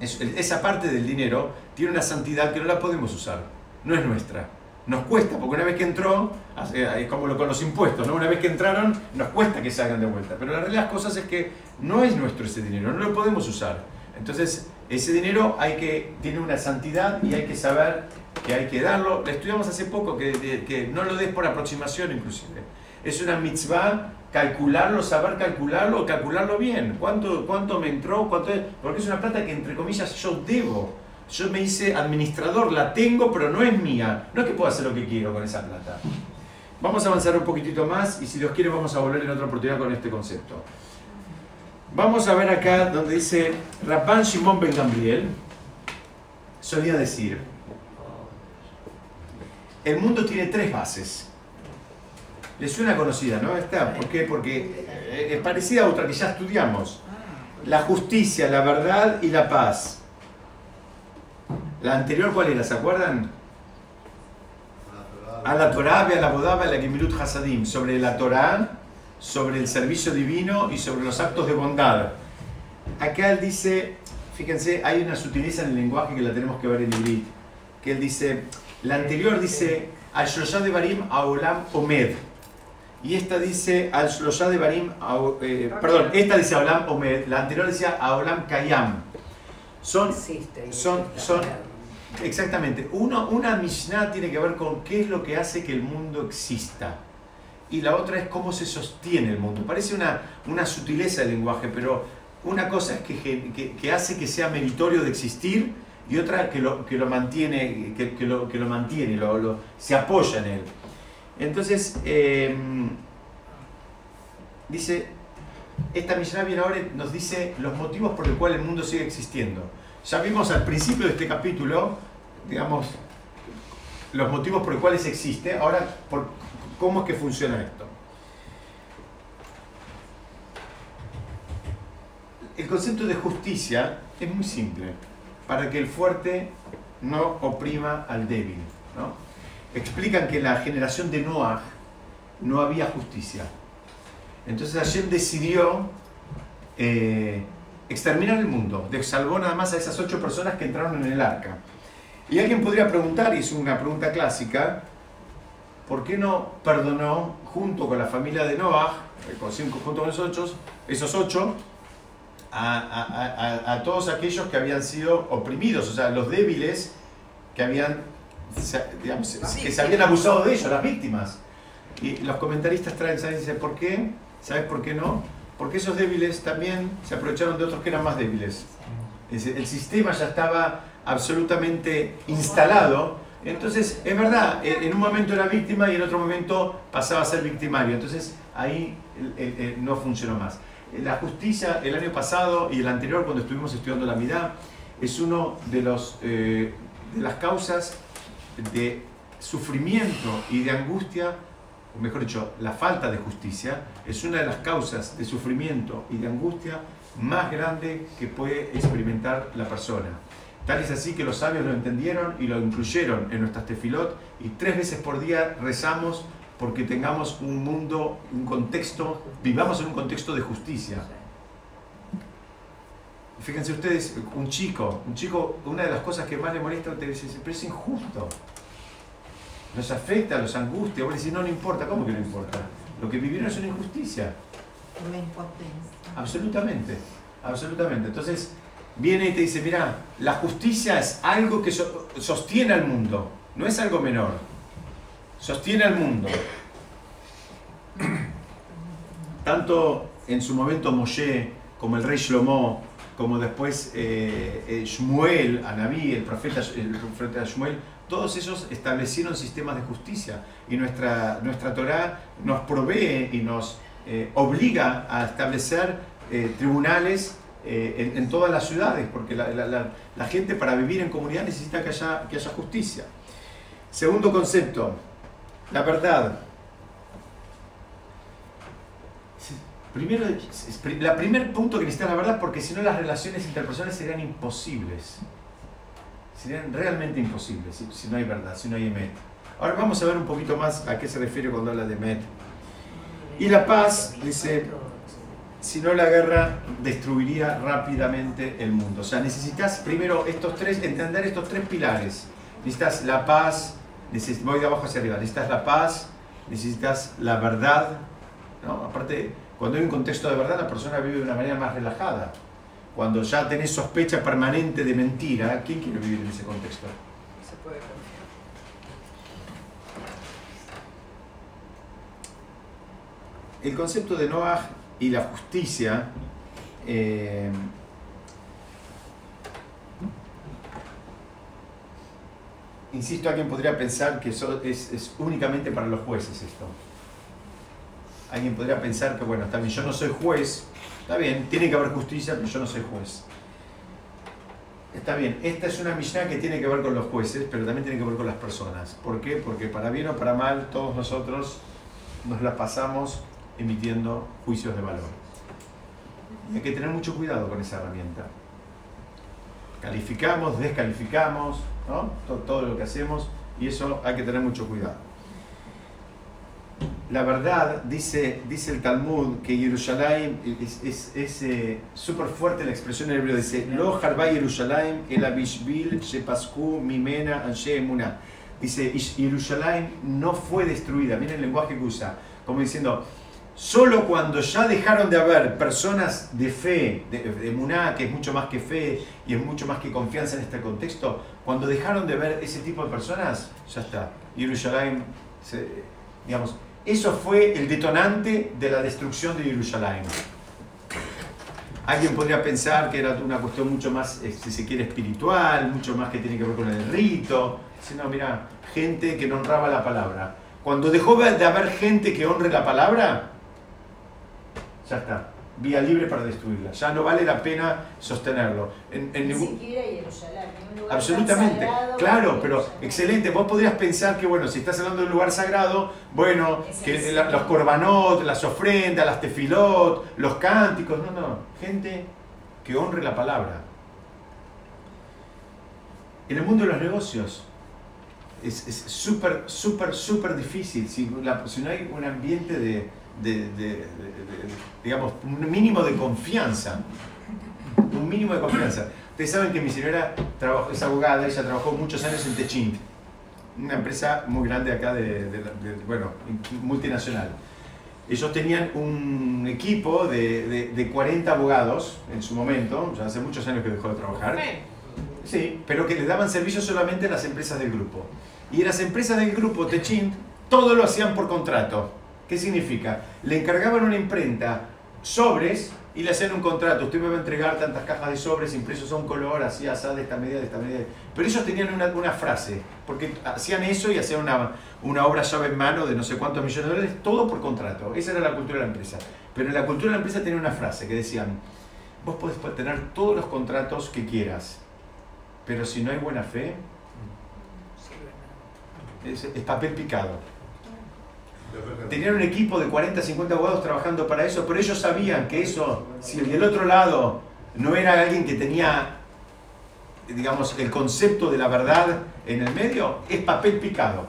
es- esa parte del dinero tiene una santidad que no la podemos usar. No es nuestra. Nos cuesta, porque una vez que entró, es como con los impuestos, ¿no? Una vez que entraron, nos cuesta que salgan de vuelta. Pero la realidad de las cosas es que no es nuestro ese dinero, no lo podemos usar. Entonces, ese dinero hay que, tiene una santidad y hay que saber que hay que darlo. Lo estudiamos hace poco, que, no lo des por aproximación inclusive. Es una mitzvah calcularlo, saber calcularlo, calcularlo bien. ¿Cuánto, cuánto me entró? Cuánto? Porque es una plata que, entre comillas, yo debo. Yo me hice administrador, la tengo, pero no es mía. No es que pueda hacer lo que quiero con esa plata. Vamos a avanzar un poquitito más y si Dios quiere vamos a volver en otra oportunidad con este concepto. Vamos a ver acá donde dice Rabban Shimon Ben Gamliel solía decir el mundo tiene tres bases. Le suena conocida, ¿no? Esta, ¿por qué? Porque eh, es parecida a otra que ya estudiamos. La justicia, la verdad y la paz. La anterior, ¿cuál era? ¿Se acuerdan? A la Torah, a la Bodaba, a la Gemilut Hasadim. Sobre la Torah, sobre el servicio divino y sobre los actos de bondad. Acá él dice, fíjense, hay una sutileza en el lenguaje que la tenemos que ver en Ibrit. Que él dice, la anterior dice, al Shloshá de Barim Aolam Omed. Y esta dice, al de Barim, eh, perdón, esta dice Aolam Omed, la anterior decía Aolam Kayam. Son, son, son, Exactamente. Uno, una Mishnah tiene que ver con qué es lo que hace que el mundo exista. Y la otra es cómo se sostiene el mundo. Parece una, una sutileza del lenguaje, pero una cosa es que, que- que hace que sea meritorio de existir y otra que lo, que lo mantiene, que, que lo, lo mantiene, lo- lo- se apoya en él. Entonces, eh, dice, esta Mishnah viene ahora nos dice los motivos por los cuales el mundo sigue existiendo. Ya vimos al principio de este capítulo, digamos, los motivos por los cuales existe. Ahora, ¿cómo es que funciona esto? El concepto de justicia es muy simple, para que el fuerte no oprima al débil. ¿no? Explican que en la generación de Noah no había justicia. Entonces Hashem decidió eh, exterminar el mundo, salvó nada más a esas ocho personas que entraron en el arca. Y alguien podría preguntar, y es una pregunta clásica, ¿por qué no perdonó junto con la familia de Noah, eh, con cinco- junto con esos ocho, esos ocho a, a- a- a todos aquellos que habían sido oprimidos, o sea, los débiles que habían, digamos, que se habían abusado de ellos, las víctimas? Y los comentaristas traen, ¿sabes? Dicen, ¿por qué? ¿Sabes por qué no? Porque esos débiles también se aprovecharon de otros que eran más débiles. El sistema ya estaba absolutamente instalado. Entonces, es verdad, en en un momento era víctima y en otro momento pasaba a ser victimario. Entonces, ahí no funcionó más. La justicia, el año pasado y el anterior, cuando estuvimos estudiando la mitad, es uno de, los, eh, de las causas de sufrimiento y de angustia, o mejor dicho, la falta de justicia, es una de las causas de sufrimiento y de angustia más grande que puede experimentar la persona. Tal es así que los sabios lo entendieron y lo incluyeron en nuestras tefilot y tres veces por día rezamos porque tengamos un mundo, un contexto, vivamos en un contexto de justicia. Fíjense ustedes, un chico, un chico, una de las cosas que más le molesta te dice, pero es injusto. Nos afecta, los angustia. Vos decís, no, no importa. ¿Cómo que no importa? Lo que vivieron es una injusticia. Una impotencia. Absolutamente, absolutamente. Entonces, viene y te dice, mira, la justicia es algo que so- sostiene al mundo, no es algo menor. Sostiene al mundo. Tanto en su momento Moshe, como el rey Shlomo, como después eh, eh, Shmuel, Anabí, el profeta, el profeta Shmuel, todos ellos establecieron sistemas de justicia y nuestra, nuestra Torah nos provee y nos eh, obliga a establecer eh, tribunales eh, en, todas las ciudades, porque la, la- gente para vivir en comunidad necesita que haya, que haya justicia. Segundo concepto, la verdad. Primero, la primer punto que necesita la verdad, porque si no las relaciones interpersonales serían imposibles. Serían realmente imposibles si, no hay verdad, si no hay emet. Ahora vamos a ver un poquito más a qué se refiere cuando habla de emet. Y la paz, dice, si no la guerra destruiría rápidamente el mundo. O sea, necesitas primero estos tres, entender estos tres pilares. Necesitas la paz, neces- voy de abajo hacia arriba, necesitas la paz, necesitas la verdad. ¿no? Aparte, cuando hay un contexto de verdad, la persona vive de una manera más relajada. Cuando ya tenés sospecha permanente de mentira, ¿quién quiere vivir en ese contexto? No se puede confiar. El concepto de Noah y la justicia eh, insisto, alguien podría pensar que eso es, es únicamente para los jueces esto. Alguien podría pensar que, bueno, bien, yo no soy juez, está bien, tiene que haber justicia, pero yo no soy juez. Está bien, esta es una Mishnah que tiene que ver con los jueces, pero también tiene que ver con las personas. ¿Por qué? Porque para bien o para mal, todos nosotros nos la pasamos emitiendo juicios de valor. Y hay que tener mucho cuidado con esa herramienta. Calificamos, descalificamos, ¿no? todo, todo lo que hacemos y eso hay que tener mucho cuidado. La verdad, dice, dice el Talmud, que Jerusalén es es- es, eh, súper fuerte la expresión en hebreo, dice, Lo harba Jerusalén el abishbil shepasku mimena anshe emuná". Dice, "Y Jerusalén no fue destruida, miren el lenguaje que usa, como diciendo, Solo cuando ya dejaron de haber personas de fe, de, de que es mucho más que fe y es mucho más que confianza en este contexto, cuando dejaron de ver ese tipo de personas, ya está. Jerusalén, digamos, eso fue el detonante de la destrucción de Jerusalén. Alguien podría pensar que era una cuestión mucho más, eh, si se quiere, espiritual, mucho más que tiene que ver con el rito. Si no, mira, gente que no honraba la palabra. Cuando dejó de haber gente que honre la palabra, ya está. Vía libre para destruirla. Ya no vale la pena sostenerlo. En, en Ni ningún- siquiera Jerusalén, ni un lugar tan Absolutamente, sagrado claro, pero excelente. Vos podrías pensar que, bueno, si estás hablando de un lugar sagrado, bueno, Es que la- los corbanot, las ofrendas, las tefilot, los cánticos, no, no, gente que honre la palabra. En el mundo de los negocios es es súper, súper, súper difícil. Si, la- si no hay un ambiente de, de- de- digamos, un mínimo de confianza, un mínimo de confianza. Ustedes saben que mi señora trabajó, es abogada, ella trabajó muchos años en Techint, una empresa muy grande acá, de, bueno, multinacional. Ellos tenían un equipo de, de- de 40 abogados en su momento, ya hace muchos años que dejó de trabajar. Sí, pero que le daban servicio solamente a las empresas del grupo. Y las empresas del grupo Techint, todo lo hacían por contrato. ¿Qué significa? Le encargaban una imprenta sobres y le hacían un contrato. Usted me va a entregar tantas cajas de sobres impresos a un color, así, así, de esta medida, de esta medida. Pero ellos tenían una, una frase, porque hacían eso y hacían una, una obra llave en mano de no sé cuántos millones de dólares, todo por contrato. Esa era la cultura de la empresa. Pero en la cultura de la empresa tenía una frase que decían, vos podés tener todos los contratos que quieras, pero si no hay buena fe, es, es papel picado. Tenían un equipo de 40, 50 abogados trabajando para eso, pero ellos sabían que eso, si el del otro lado no era alguien que tenía, digamos, el concepto de la verdad en el medio, es papel picado.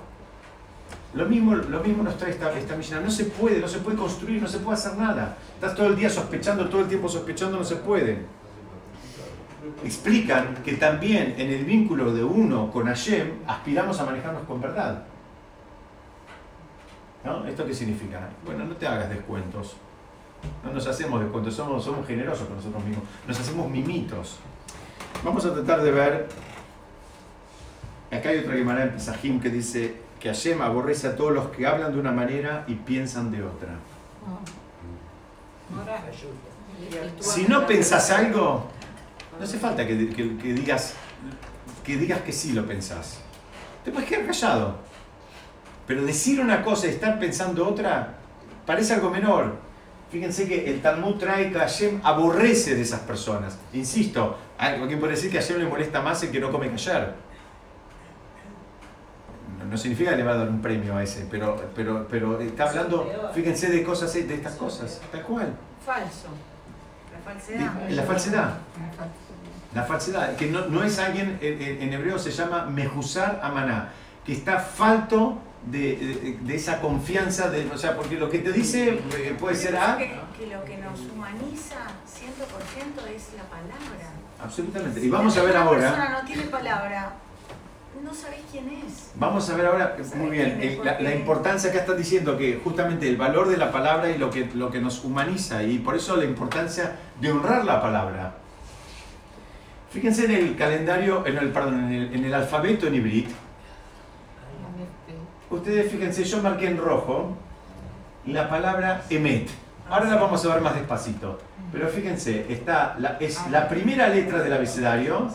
Lo mismo, lo mismo nos trae esta, esta misión. No se puede, no se puede construir, no se puede hacer nada. Estás todo el día sospechando, todo el tiempo sospechando, no se puede explican que también en el vínculo de uno con Hashem aspiramos a manejarnos con verdad. ¿No? ¿Esto qué significa? Bueno, no te hagas descuentos. No nos hacemos descuentos, somos, somos generosos con nosotros mismos. Nos hacemos mimitos. Vamos a tratar de ver. Acá hay otra Gemara en Pesajim que dice que Hashem aborrece a todos los que hablan de una manera y piensan de otra. Si no pensás algo, no hace falta que, que- que digas, que digas que sí lo pensás. Te puedes quedar callado. Pero decir una cosa y estar pensando otra parece algo menor. Fíjense que el Talmud trae que Hashem aborrece de esas personas. Insisto, alguien puede decir que a Hashem le molesta más el que no come callar. No, no significa que le va a dar un premio a ese, pero, pero, pero está hablando, fíjense de cosas, de estas cosas, tal cual. Falso. La falsedad. La falsedad. La falsedad, que no, no es alguien, en, hebreo se llama mejusar amaná, que está falto de, de- de esa confianza, de, o sea, porque lo que te dice eh, puede ser A, Que, que lo que nos humaniza 100% es la palabra. absolutamente. Y vamos a ver Si una ahora, persona no tiene palabra, no sabés quién es. vamos a ver ahora, muy bien, el- la, la importancia, acá están diciendo que justamente el valor de la palabra y lo que, lo que nos humaniza, y por eso la importancia de honrar la palabra. Fíjense en el calendario, en el, perdón, en el, en el alfabeto en hibrid, Ustedes fíjense, yo marqué en rojo la palabra emet. Ahora la vamos a ver más despacito. Pero fíjense, está la, es la primera letra del abecedario,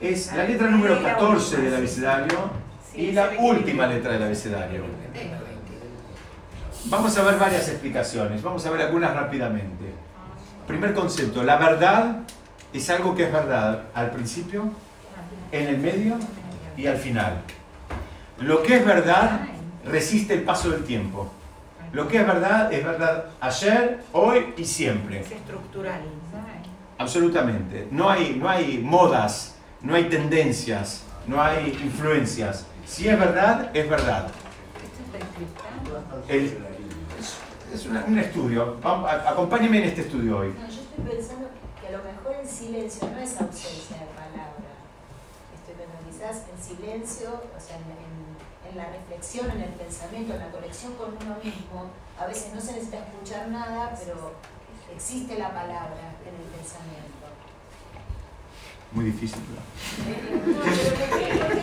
es la letra número 14 del abecedario y la última letra del abecedario. Vamos a ver varias explicaciones, vamos a ver algunas rápidamente. Primer concepto, la verdad es algo que es verdad al principio, en el medio y al final. Lo que es verdad resiste el paso del tiempo. Lo que es verdad es verdad ayer, hoy y siempre. Es estructural. Absolutamente. No hay, no hay modas, no hay tendencias, no hay influencias. Si es verdad, es verdad. El- es es una- un estudio. Vamos, a- acompáñenme en este estudio hoy. No, yo estoy pensando que a lo mejor el silencio no es ausencia de palabra. Estoy pensando, quizás el silencio, o sea, en, en- en la reflexión, en el pensamiento, en la conexión con uno mismo, a veces no se necesita escuchar nada, pero existe la palabra en el pensamiento. Muy difícil.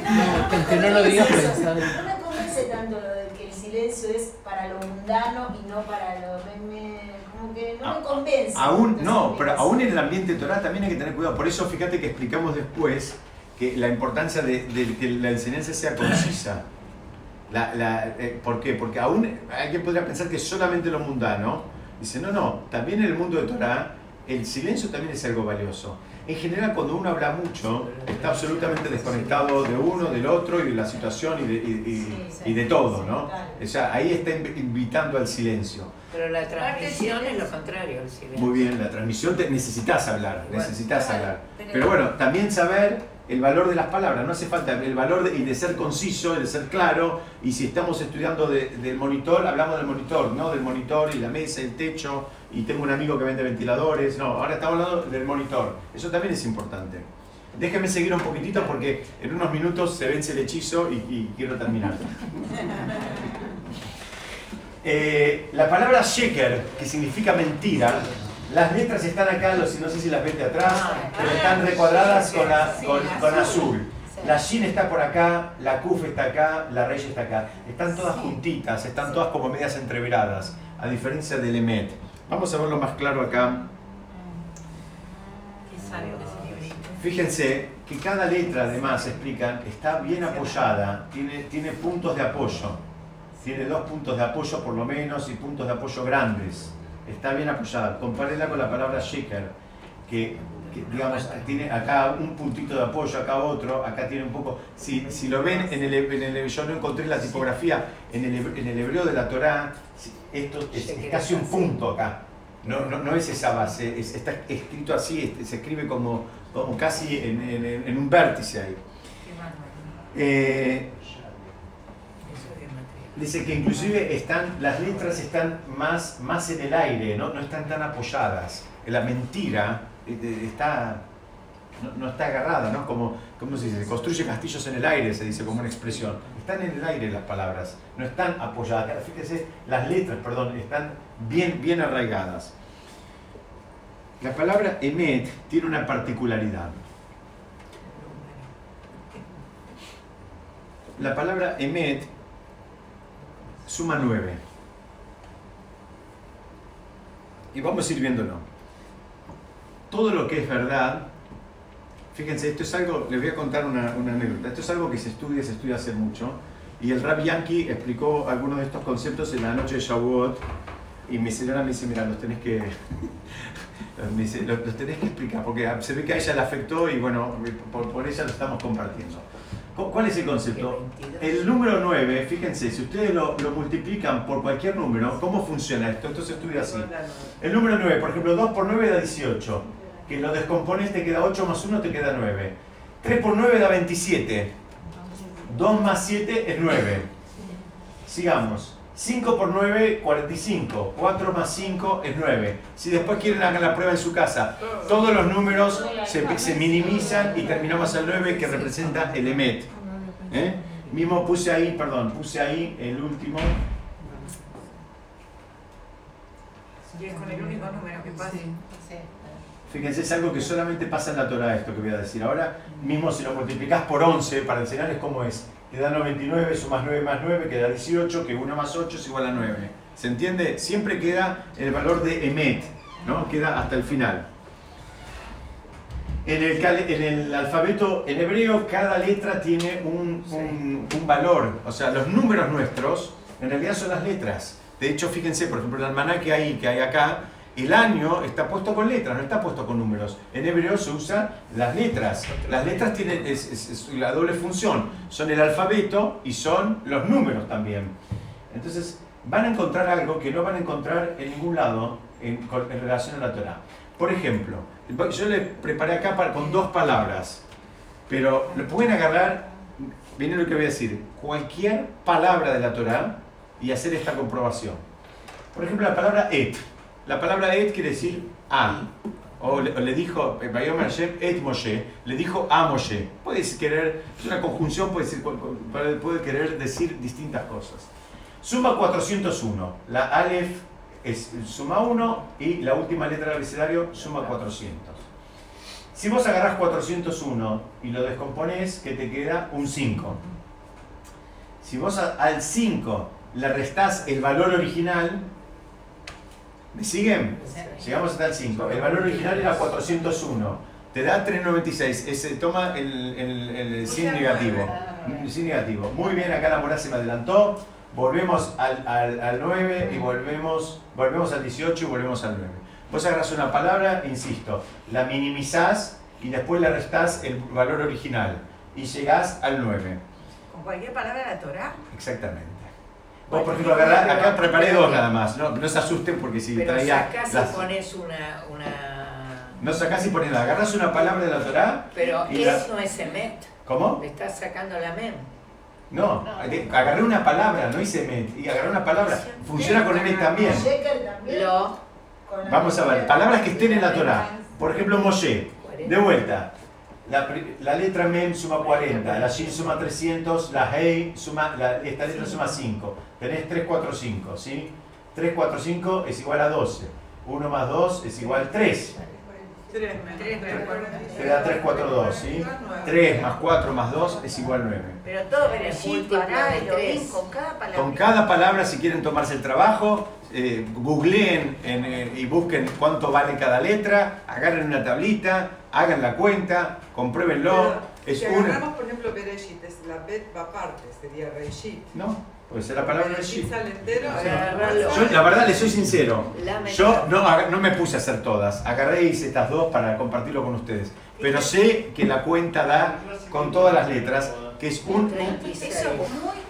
No, que aunque no lo digas, pensar. No me convence tanto lo de que el silencio es para lo mundano y no para lo... Me, me- como que no me convence. Aún, no, me pero aún en el ambiente Torah también hay que tener cuidado. Por eso fíjate que explicamos después que la importancia de, de que la enseñanza sea concisa. La, la, eh, ¿Por qué? Porque aún alguien podría pensar que solamente lo mundano. Dice, no, no, también en el mundo de Torah el silencio también es algo valioso. En general, cuando uno habla mucho, está absolutamente desconectado de uno, del otro y de la situación y de, y- y- y de todo, ¿no? O sea, ahí está inv- invitando al silencio. Pero la transmisión es lo contrario al silencio. Muy bien, la transmisión te, necesitas hablar, necesitas hablar. Pero bueno, también saber el valor de las palabras, no hace falta el valor de, y de ser conciso, y de ser claro, y si estamos estudiando de- del monitor, hablamos del monitor, no del monitor y la mesa, el techo, y tengo un amigo que vende ventiladores, no, ahora estamos hablando del monitor, eso también es importante. Déjenme seguir un poquitito porque en unos minutos se vence el hechizo y, y quiero terminar. [laughs] Eh, la palabra sheker, que significa mentira, las letras están acá, los- no sé si las ven de atrás, pero están recuadradas con, la- con- con azul. La shin está por acá, la kuf está acá, la rey está acá. Están todas juntitas, están todas como medias entreveradas, a diferencia del emet. Vamos a verlo más claro acá. Qué sabio que ese librito. Fíjense que cada letra, además, explican, está bien apoyada, tiene, tiene puntos de apoyo. Tiene dos puntos de apoyo por lo menos y puntos de apoyo grandes. Está bien apoyada. Compárenla con la palabra shaker, que, que, digamos, tiene acá un puntito de apoyo, acá otro, acá tiene un poco... Si, si lo ven, en el, en el- yo no encontré la tipografía, en el, en el hebreo de la Torá, esto es, es casi un punto acá. No, no, no es esa base, es- está escrito así, se escribe como, como casi en, en- en un vértice ahí. Eh. Dice que inclusive están, las letras están más, más en el aire, ¿no? no están tan apoyadas. La mentira eh, está, no, está agarrada, ¿no? Como, ¿cómo se dice? Construye castillos en el aire, se dice como una expresión. Están en el aire las palabras, no están apoyadas. Fíjese, las letras, perdón, están bien, bien arraigadas. La palabra emet tiene una particularidad. La palabra emet suma 9. Y vamos a ir viéndolo. Todo lo que es verdad, fíjense, esto es algo, les voy a contar una, una anécdota. Esto es algo que se estudia, se estudia hace mucho. Y el Rab Yankee explicó algunos de estos conceptos en la noche de Shavuot. Y mi señora me dice, mira, los tenés que, [laughs] me dice, tenés que explicar, porque se ve que a ella le afectó y bueno, por, por ella lo estamos compartiendo. ¿Cu- ¿Cuál es el concepto? El número 9, fíjense, si ustedes lo, lo multiplican por cualquier número, ¿cómo funciona esto? Esto se estudia así. El número 9, por ejemplo, 2 por 9 da 18. Que lo descompones te queda 8 más 1 te queda 9. 3 por 9 da 27. 2 más 7 es 9. Sigamos. 5 por 9, 45. 4 más 5 es 9. Si después quieren hagan la prueba en su casa, todos los números se, se minimizan y terminamos al 9 que representa el emet. ¿Eh? Mismo puse ahí, perdón, puse ahí el último. Y es con el único número que pasa. Fíjense, es algo que solamente pasa en la Torah esto que voy a decir. Ahora mismo si lo multiplicás por 11 para enseñarles cómo es. Queda 99, sumas 9 más 9, queda 18, que 1 más 8 es igual a 9. ¿Se entiende? Siempre queda el valor de emet, ¿no? Queda hasta el final. En el, cal- en el alfabeto en hebreo cada letra tiene un, un- un valor. O sea, los números nuestros en realidad son las letras. De hecho, fíjense, por ejemplo, el almanaque ahí que hay acá, el año está puesto con letras, no está puesto con números. En hebreo se usan las letras. Las letras tienen es- es- es la doble función. Son el alfabeto y son los números también. Entonces, van a encontrar algo que no van a encontrar en ningún lado en, en relación a la Torah. Por ejemplo, yo le preparé acá para- con dos palabras, pero lo pueden agarrar, viene lo que voy a decir, cualquier palabra de la Torah y hacer esta comprobación. Por ejemplo, la palabra et. La palabra et quiere decir a. o le, o le dijo, eh, et Moshe, le dijo a Moshe. Puede querer, es una conjunción, puede, querer decir distintas cosas. Suma 401, la Aleph suma 1 y la última letra del abecedario suma 400. Si vos agarrás 401 y lo descompones, que te queda un 5. Si vos al 5 le restás el valor original, ¿me siguen? Llegamos hasta el 5. El valor original era 401. Te da 396. Ese toma el, el, el sin negativo. El sin negativo. Muy bien, acá la moral se me adelantó. Volvemos al, al, al 9 y volvemos, volvemos al 18 y volvemos al 9. Vos agarrás una palabra, insisto, la minimizás y después le restás el valor original. Y llegás al 9. Con cualquier palabra de la Torah. Exactamente. Vos, por ejemplo, agarrá, acá preparé dos nada más. No, no se asusten porque si Pero traía. sacás las- y pones una, una... No sacás y pones nada. Agarrás una palabra de la Torah. Pero y la- es no es emet. ¿Cómo? Le estás sacando la mem. No, de- agarré una palabra, no hice met. Y agarré una palabra. Funciona con emet también. Lo, la Vamos a ver, palabras que estén en la la Torah. Por ejemplo, Moshe. De vuelta. La, la letra Mem suma 40, la Shin suma 300, la Hei suma, la- esta letra suma 5. Tenés 3, 4, 5, ¿sí? 3, 4, 5 es igual a 12. 1 más 2 es igual a 3. Tres menos. Te da 3, 4, 2, ¿sí? 3 más 4 más 2 es igual a 9. Pero todo Pero Elohim, tres. con cada palabra. Con cada palabra, si quieren tomarse el trabajo, eh, googleen en, eh, y busquen cuánto vale cada letra, agarren una tablita, hagan la cuenta, compruébenlo. Pero Es si una. agarramos, por ejemplo, Bereshit, es la bet va aparte, sería Reishit. No, puede ser la palabra Bereshit Reshit. sale entero. Yo, la verdad, les soy sincero. Yo no, no me puse a hacer todas. Agarré y hice estas dos para compartirlo con ustedes. Pero sé que la cuenta da con todas las letras, que es un. 36. Eso es muy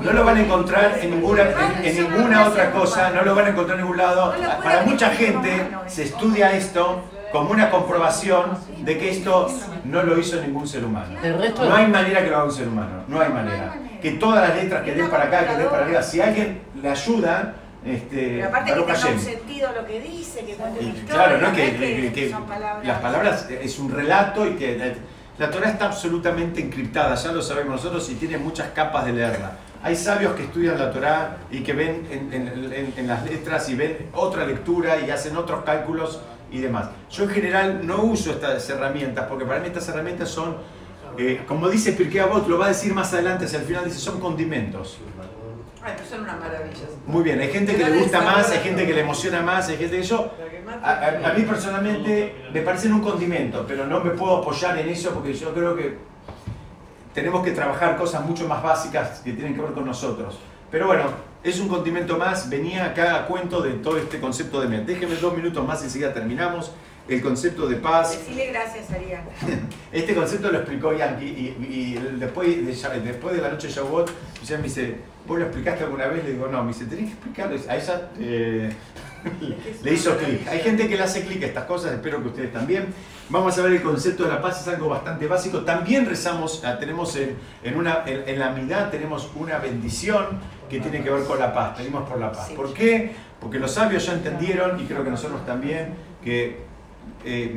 Lo- más. lo 36. No lo van a encontrar en ninguna, en, en ninguna otra cosa, no lo van a encontrar en ningún lado. Para mucha gente se estudia esto como una comprobación de que esto no lo hizo ningún ser humano. No hay manera que lo haga un ser humano, no hay manera. Que todas las letras que den para acá, que den para arriba, si alguien le ayuda, este, Pero aparte que tenga un sentido lo que dice, que cuente una Y historia. claro, ¿no? que, es que- que son palabras. las palabras es un relato y que la, Torah está absolutamente encriptada, ya lo sabemos nosotros y tiene muchas capas de leerla. Hay sabios que estudian la Torah y que ven en, en- en- en las letras y ven otra lectura y hacen otros cálculos y demás. Yo en general no uso estas herramientas porque para mí estas herramientas son, eh, como dice Pirkei Avot, lo va a decir más adelante, hacia el final dice, son condimentos. Ay, pero son una maravilla. Muy bien, hay gente que le gusta más, hay gente que le emociona más, hay gente que yo... A, a- a mí personalmente me parecen un condimento, pero no me puedo apoyar en eso porque yo creo que tenemos que trabajar cosas mucho más básicas que tienen que ver con nosotros. Pero bueno, es un condimento más. Venía acá a cuento de todo este concepto de mente. Déjenme dos minutos más y enseguida terminamos. El concepto de paz. Decirle gracias, Ariana. [laughs] Este concepto lo explicó Yankee y, y después, de, después de la noche de Shavuot, ya me dice, ¿vos lo explicaste alguna vez? Le digo, no, me dice, tenés que explicarlo. A ella eh, [laughs] le hizo clic. Hay gente que le hace clic a estas cosas, espero que ustedes también. Vamos a ver el concepto de la paz, es algo bastante básico. También rezamos, ah, tenemos en, en una, en, en la mitad tenemos una bendición que tiene que ver con la paz, pedimos por la paz. ¿Por qué? Porque los sabios ya entendieron, y creo que nosotros también, que eh,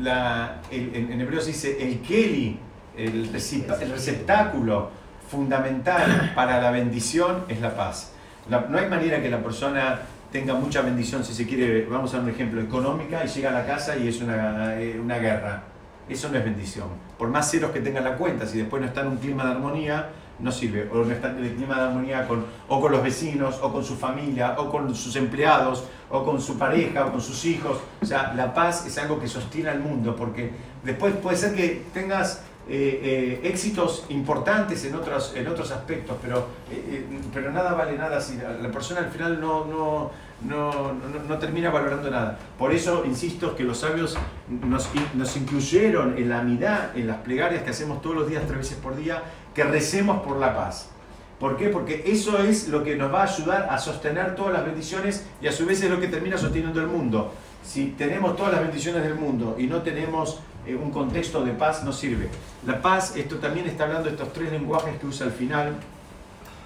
la- el- en, hebreo se dice el keli, el, el receptáculo fundamental para la bendición es la paz. La- no hay manera que la persona tenga mucha bendición, si se quiere, vamos a un ejemplo, económica y llega a la casa y es una, eh, una guerra. Eso no es bendición. Por más ceros que tenga la cuenta, si después no está en un clima de armonía, no sirve. O no está el clima de armonía con, o con los vecinos, o con su familia, o con sus empleados, o con su pareja, o con sus hijos. O sea, la paz es algo que sostiene al mundo, porque después puede ser que tengas eh, eh, éxitos importantes en otros, en otros aspectos, pero, eh, pero nada vale nada si la, persona al final no, no, no, no- no termina valorando nada. Por eso insisto que los sabios nos, nos incluyeron en la amidad, en las plegarias que hacemos todos los días, tres veces por día, que recemos por la paz. ¿Por qué? Porque eso es lo que nos va a ayudar a sostener todas las bendiciones y a su vez es lo que termina sosteniendo el mundo. Si tenemos todas las bendiciones del mundo y no tenemos eh, un contexto de paz, no sirve. La paz, esto también está hablando de estos tres lenguajes que usa al final.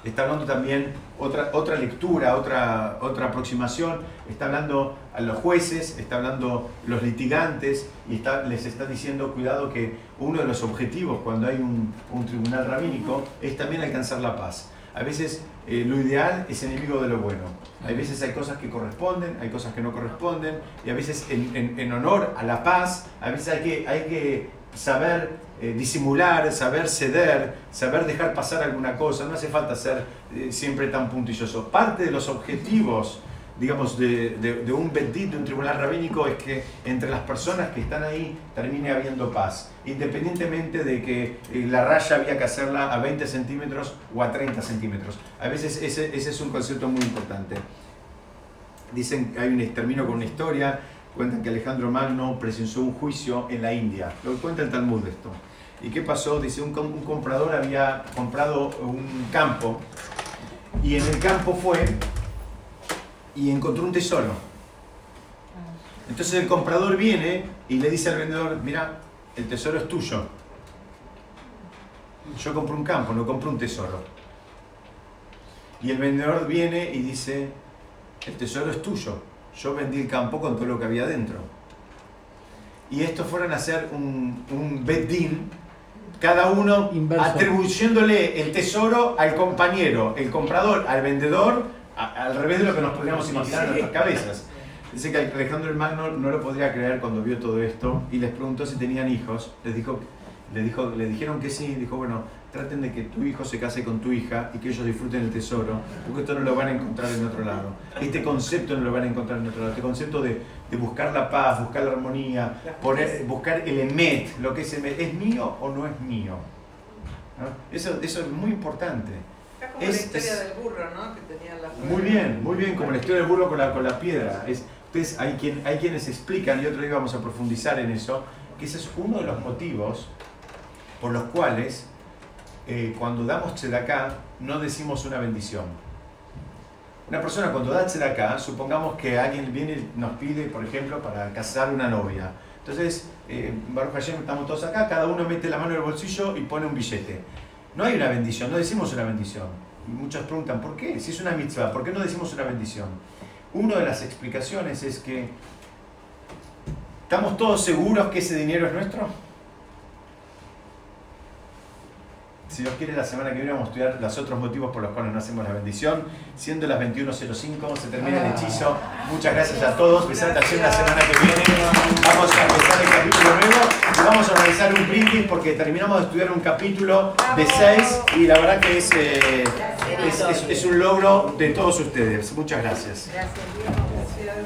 Está hablando también otra, otra lectura, otra, otra aproximación, está hablando a los jueces, está hablando los litigantes y les está diciendo, cuidado, que uno de los objetivos cuando hay un, un tribunal rabínico es también alcanzar la paz. A veces eh, lo ideal es enemigo de lo bueno. Hay veces hay cosas que corresponden, hay cosas que no corresponden, y a veces en, en- en honor a la paz, a veces hay que, hay que saber eh, disimular, saber ceder, saber dejar pasar alguna cosa. No hace falta ser eh, siempre tan puntilloso. Parte de los objetivos, digamos, de, de- de un bendito, de un tribunal rabínico, es que entre las personas que están ahí termine habiendo paz, independientemente de que eh, la raya había que hacerla a 20 centímetros o a 30 centímetros. A veces ese, ese es un concepto muy importante. Dicen, hay un, termino con una historia, cuentan que Alejandro Magno presenció un juicio en la India. Lo cuenta el Talmud esto. ¿Y qué pasó? Dice, un, un comprador había comprado un campo y en el campo fue y encontró un tesoro. Entonces el comprador viene y le dice al vendedor, mira, el tesoro es tuyo. Yo compré un campo, no compré un tesoro. Y el vendedor viene y dice, el tesoro es tuyo. Yo vendí el campo con todo lo que había dentro. Y estos fueron a hacer un, un bedín, cada uno Inverso. atribuyéndole el tesoro al compañero, el comprador al vendedor, a- al revés de lo que nos podríamos imaginar en nuestras cabezas. Dice que Alejandro el Magno no lo podría creer cuando vio todo esto y les preguntó si tenían hijos. Les dijo, le, dijo, le dijeron que sí. Dijo, bueno, traten de que tu hijo se case con tu hija y que ellos disfruten el tesoro, porque esto no lo van a encontrar en otro lado. Este concepto no lo van a encontrar en otro lado. Este concepto de, de buscar la paz, buscar la armonía, poner, buscar el emet, lo que es emet. ¿Es mío o no es mío? ¿No? Eso, eso es muy importante. Es como Es- la historia es- del burro, ¿no? Que tenía la Muy bien, muy bien, como la historia del burro con la, con la piedra. Es, ustedes, hay, quien, hay quienes explican, y otro día vamos a profundizar en eso, que ese es uno de los motivos por los cuales eh, cuando damos tzedakah no decimos una bendición. Una persona cuando da tzedakah, supongamos que alguien viene y nos pide, por ejemplo, para casar una novia. Entonces, eh, Baruch Hashem, estamos todos acá, cada uno mete la mano en el bolsillo y pone un billete. No hay una bendición, no decimos una bendición. Muchos preguntan, ¿por qué? Si es una mitzvah, ¿por qué no decimos una bendición? Una de las explicaciones es que ¿estamos todos seguros que ese dinero es nuestro? Si Dios quiere, la semana que viene vamos a estudiar los otros motivos por los cuales no hacemos la bendición. Siendo las 21.05, se termina el hechizo. Muchas gracias a todos. Hashem la semana que viene. Vamos a empezar el capítulo nuevo y vamos a organizar un brindis porque terminamos de estudiar un capítulo de 6 y la verdad que es, eh, es, es- un logro de todos ustedes. Muchas gracias. Gracias.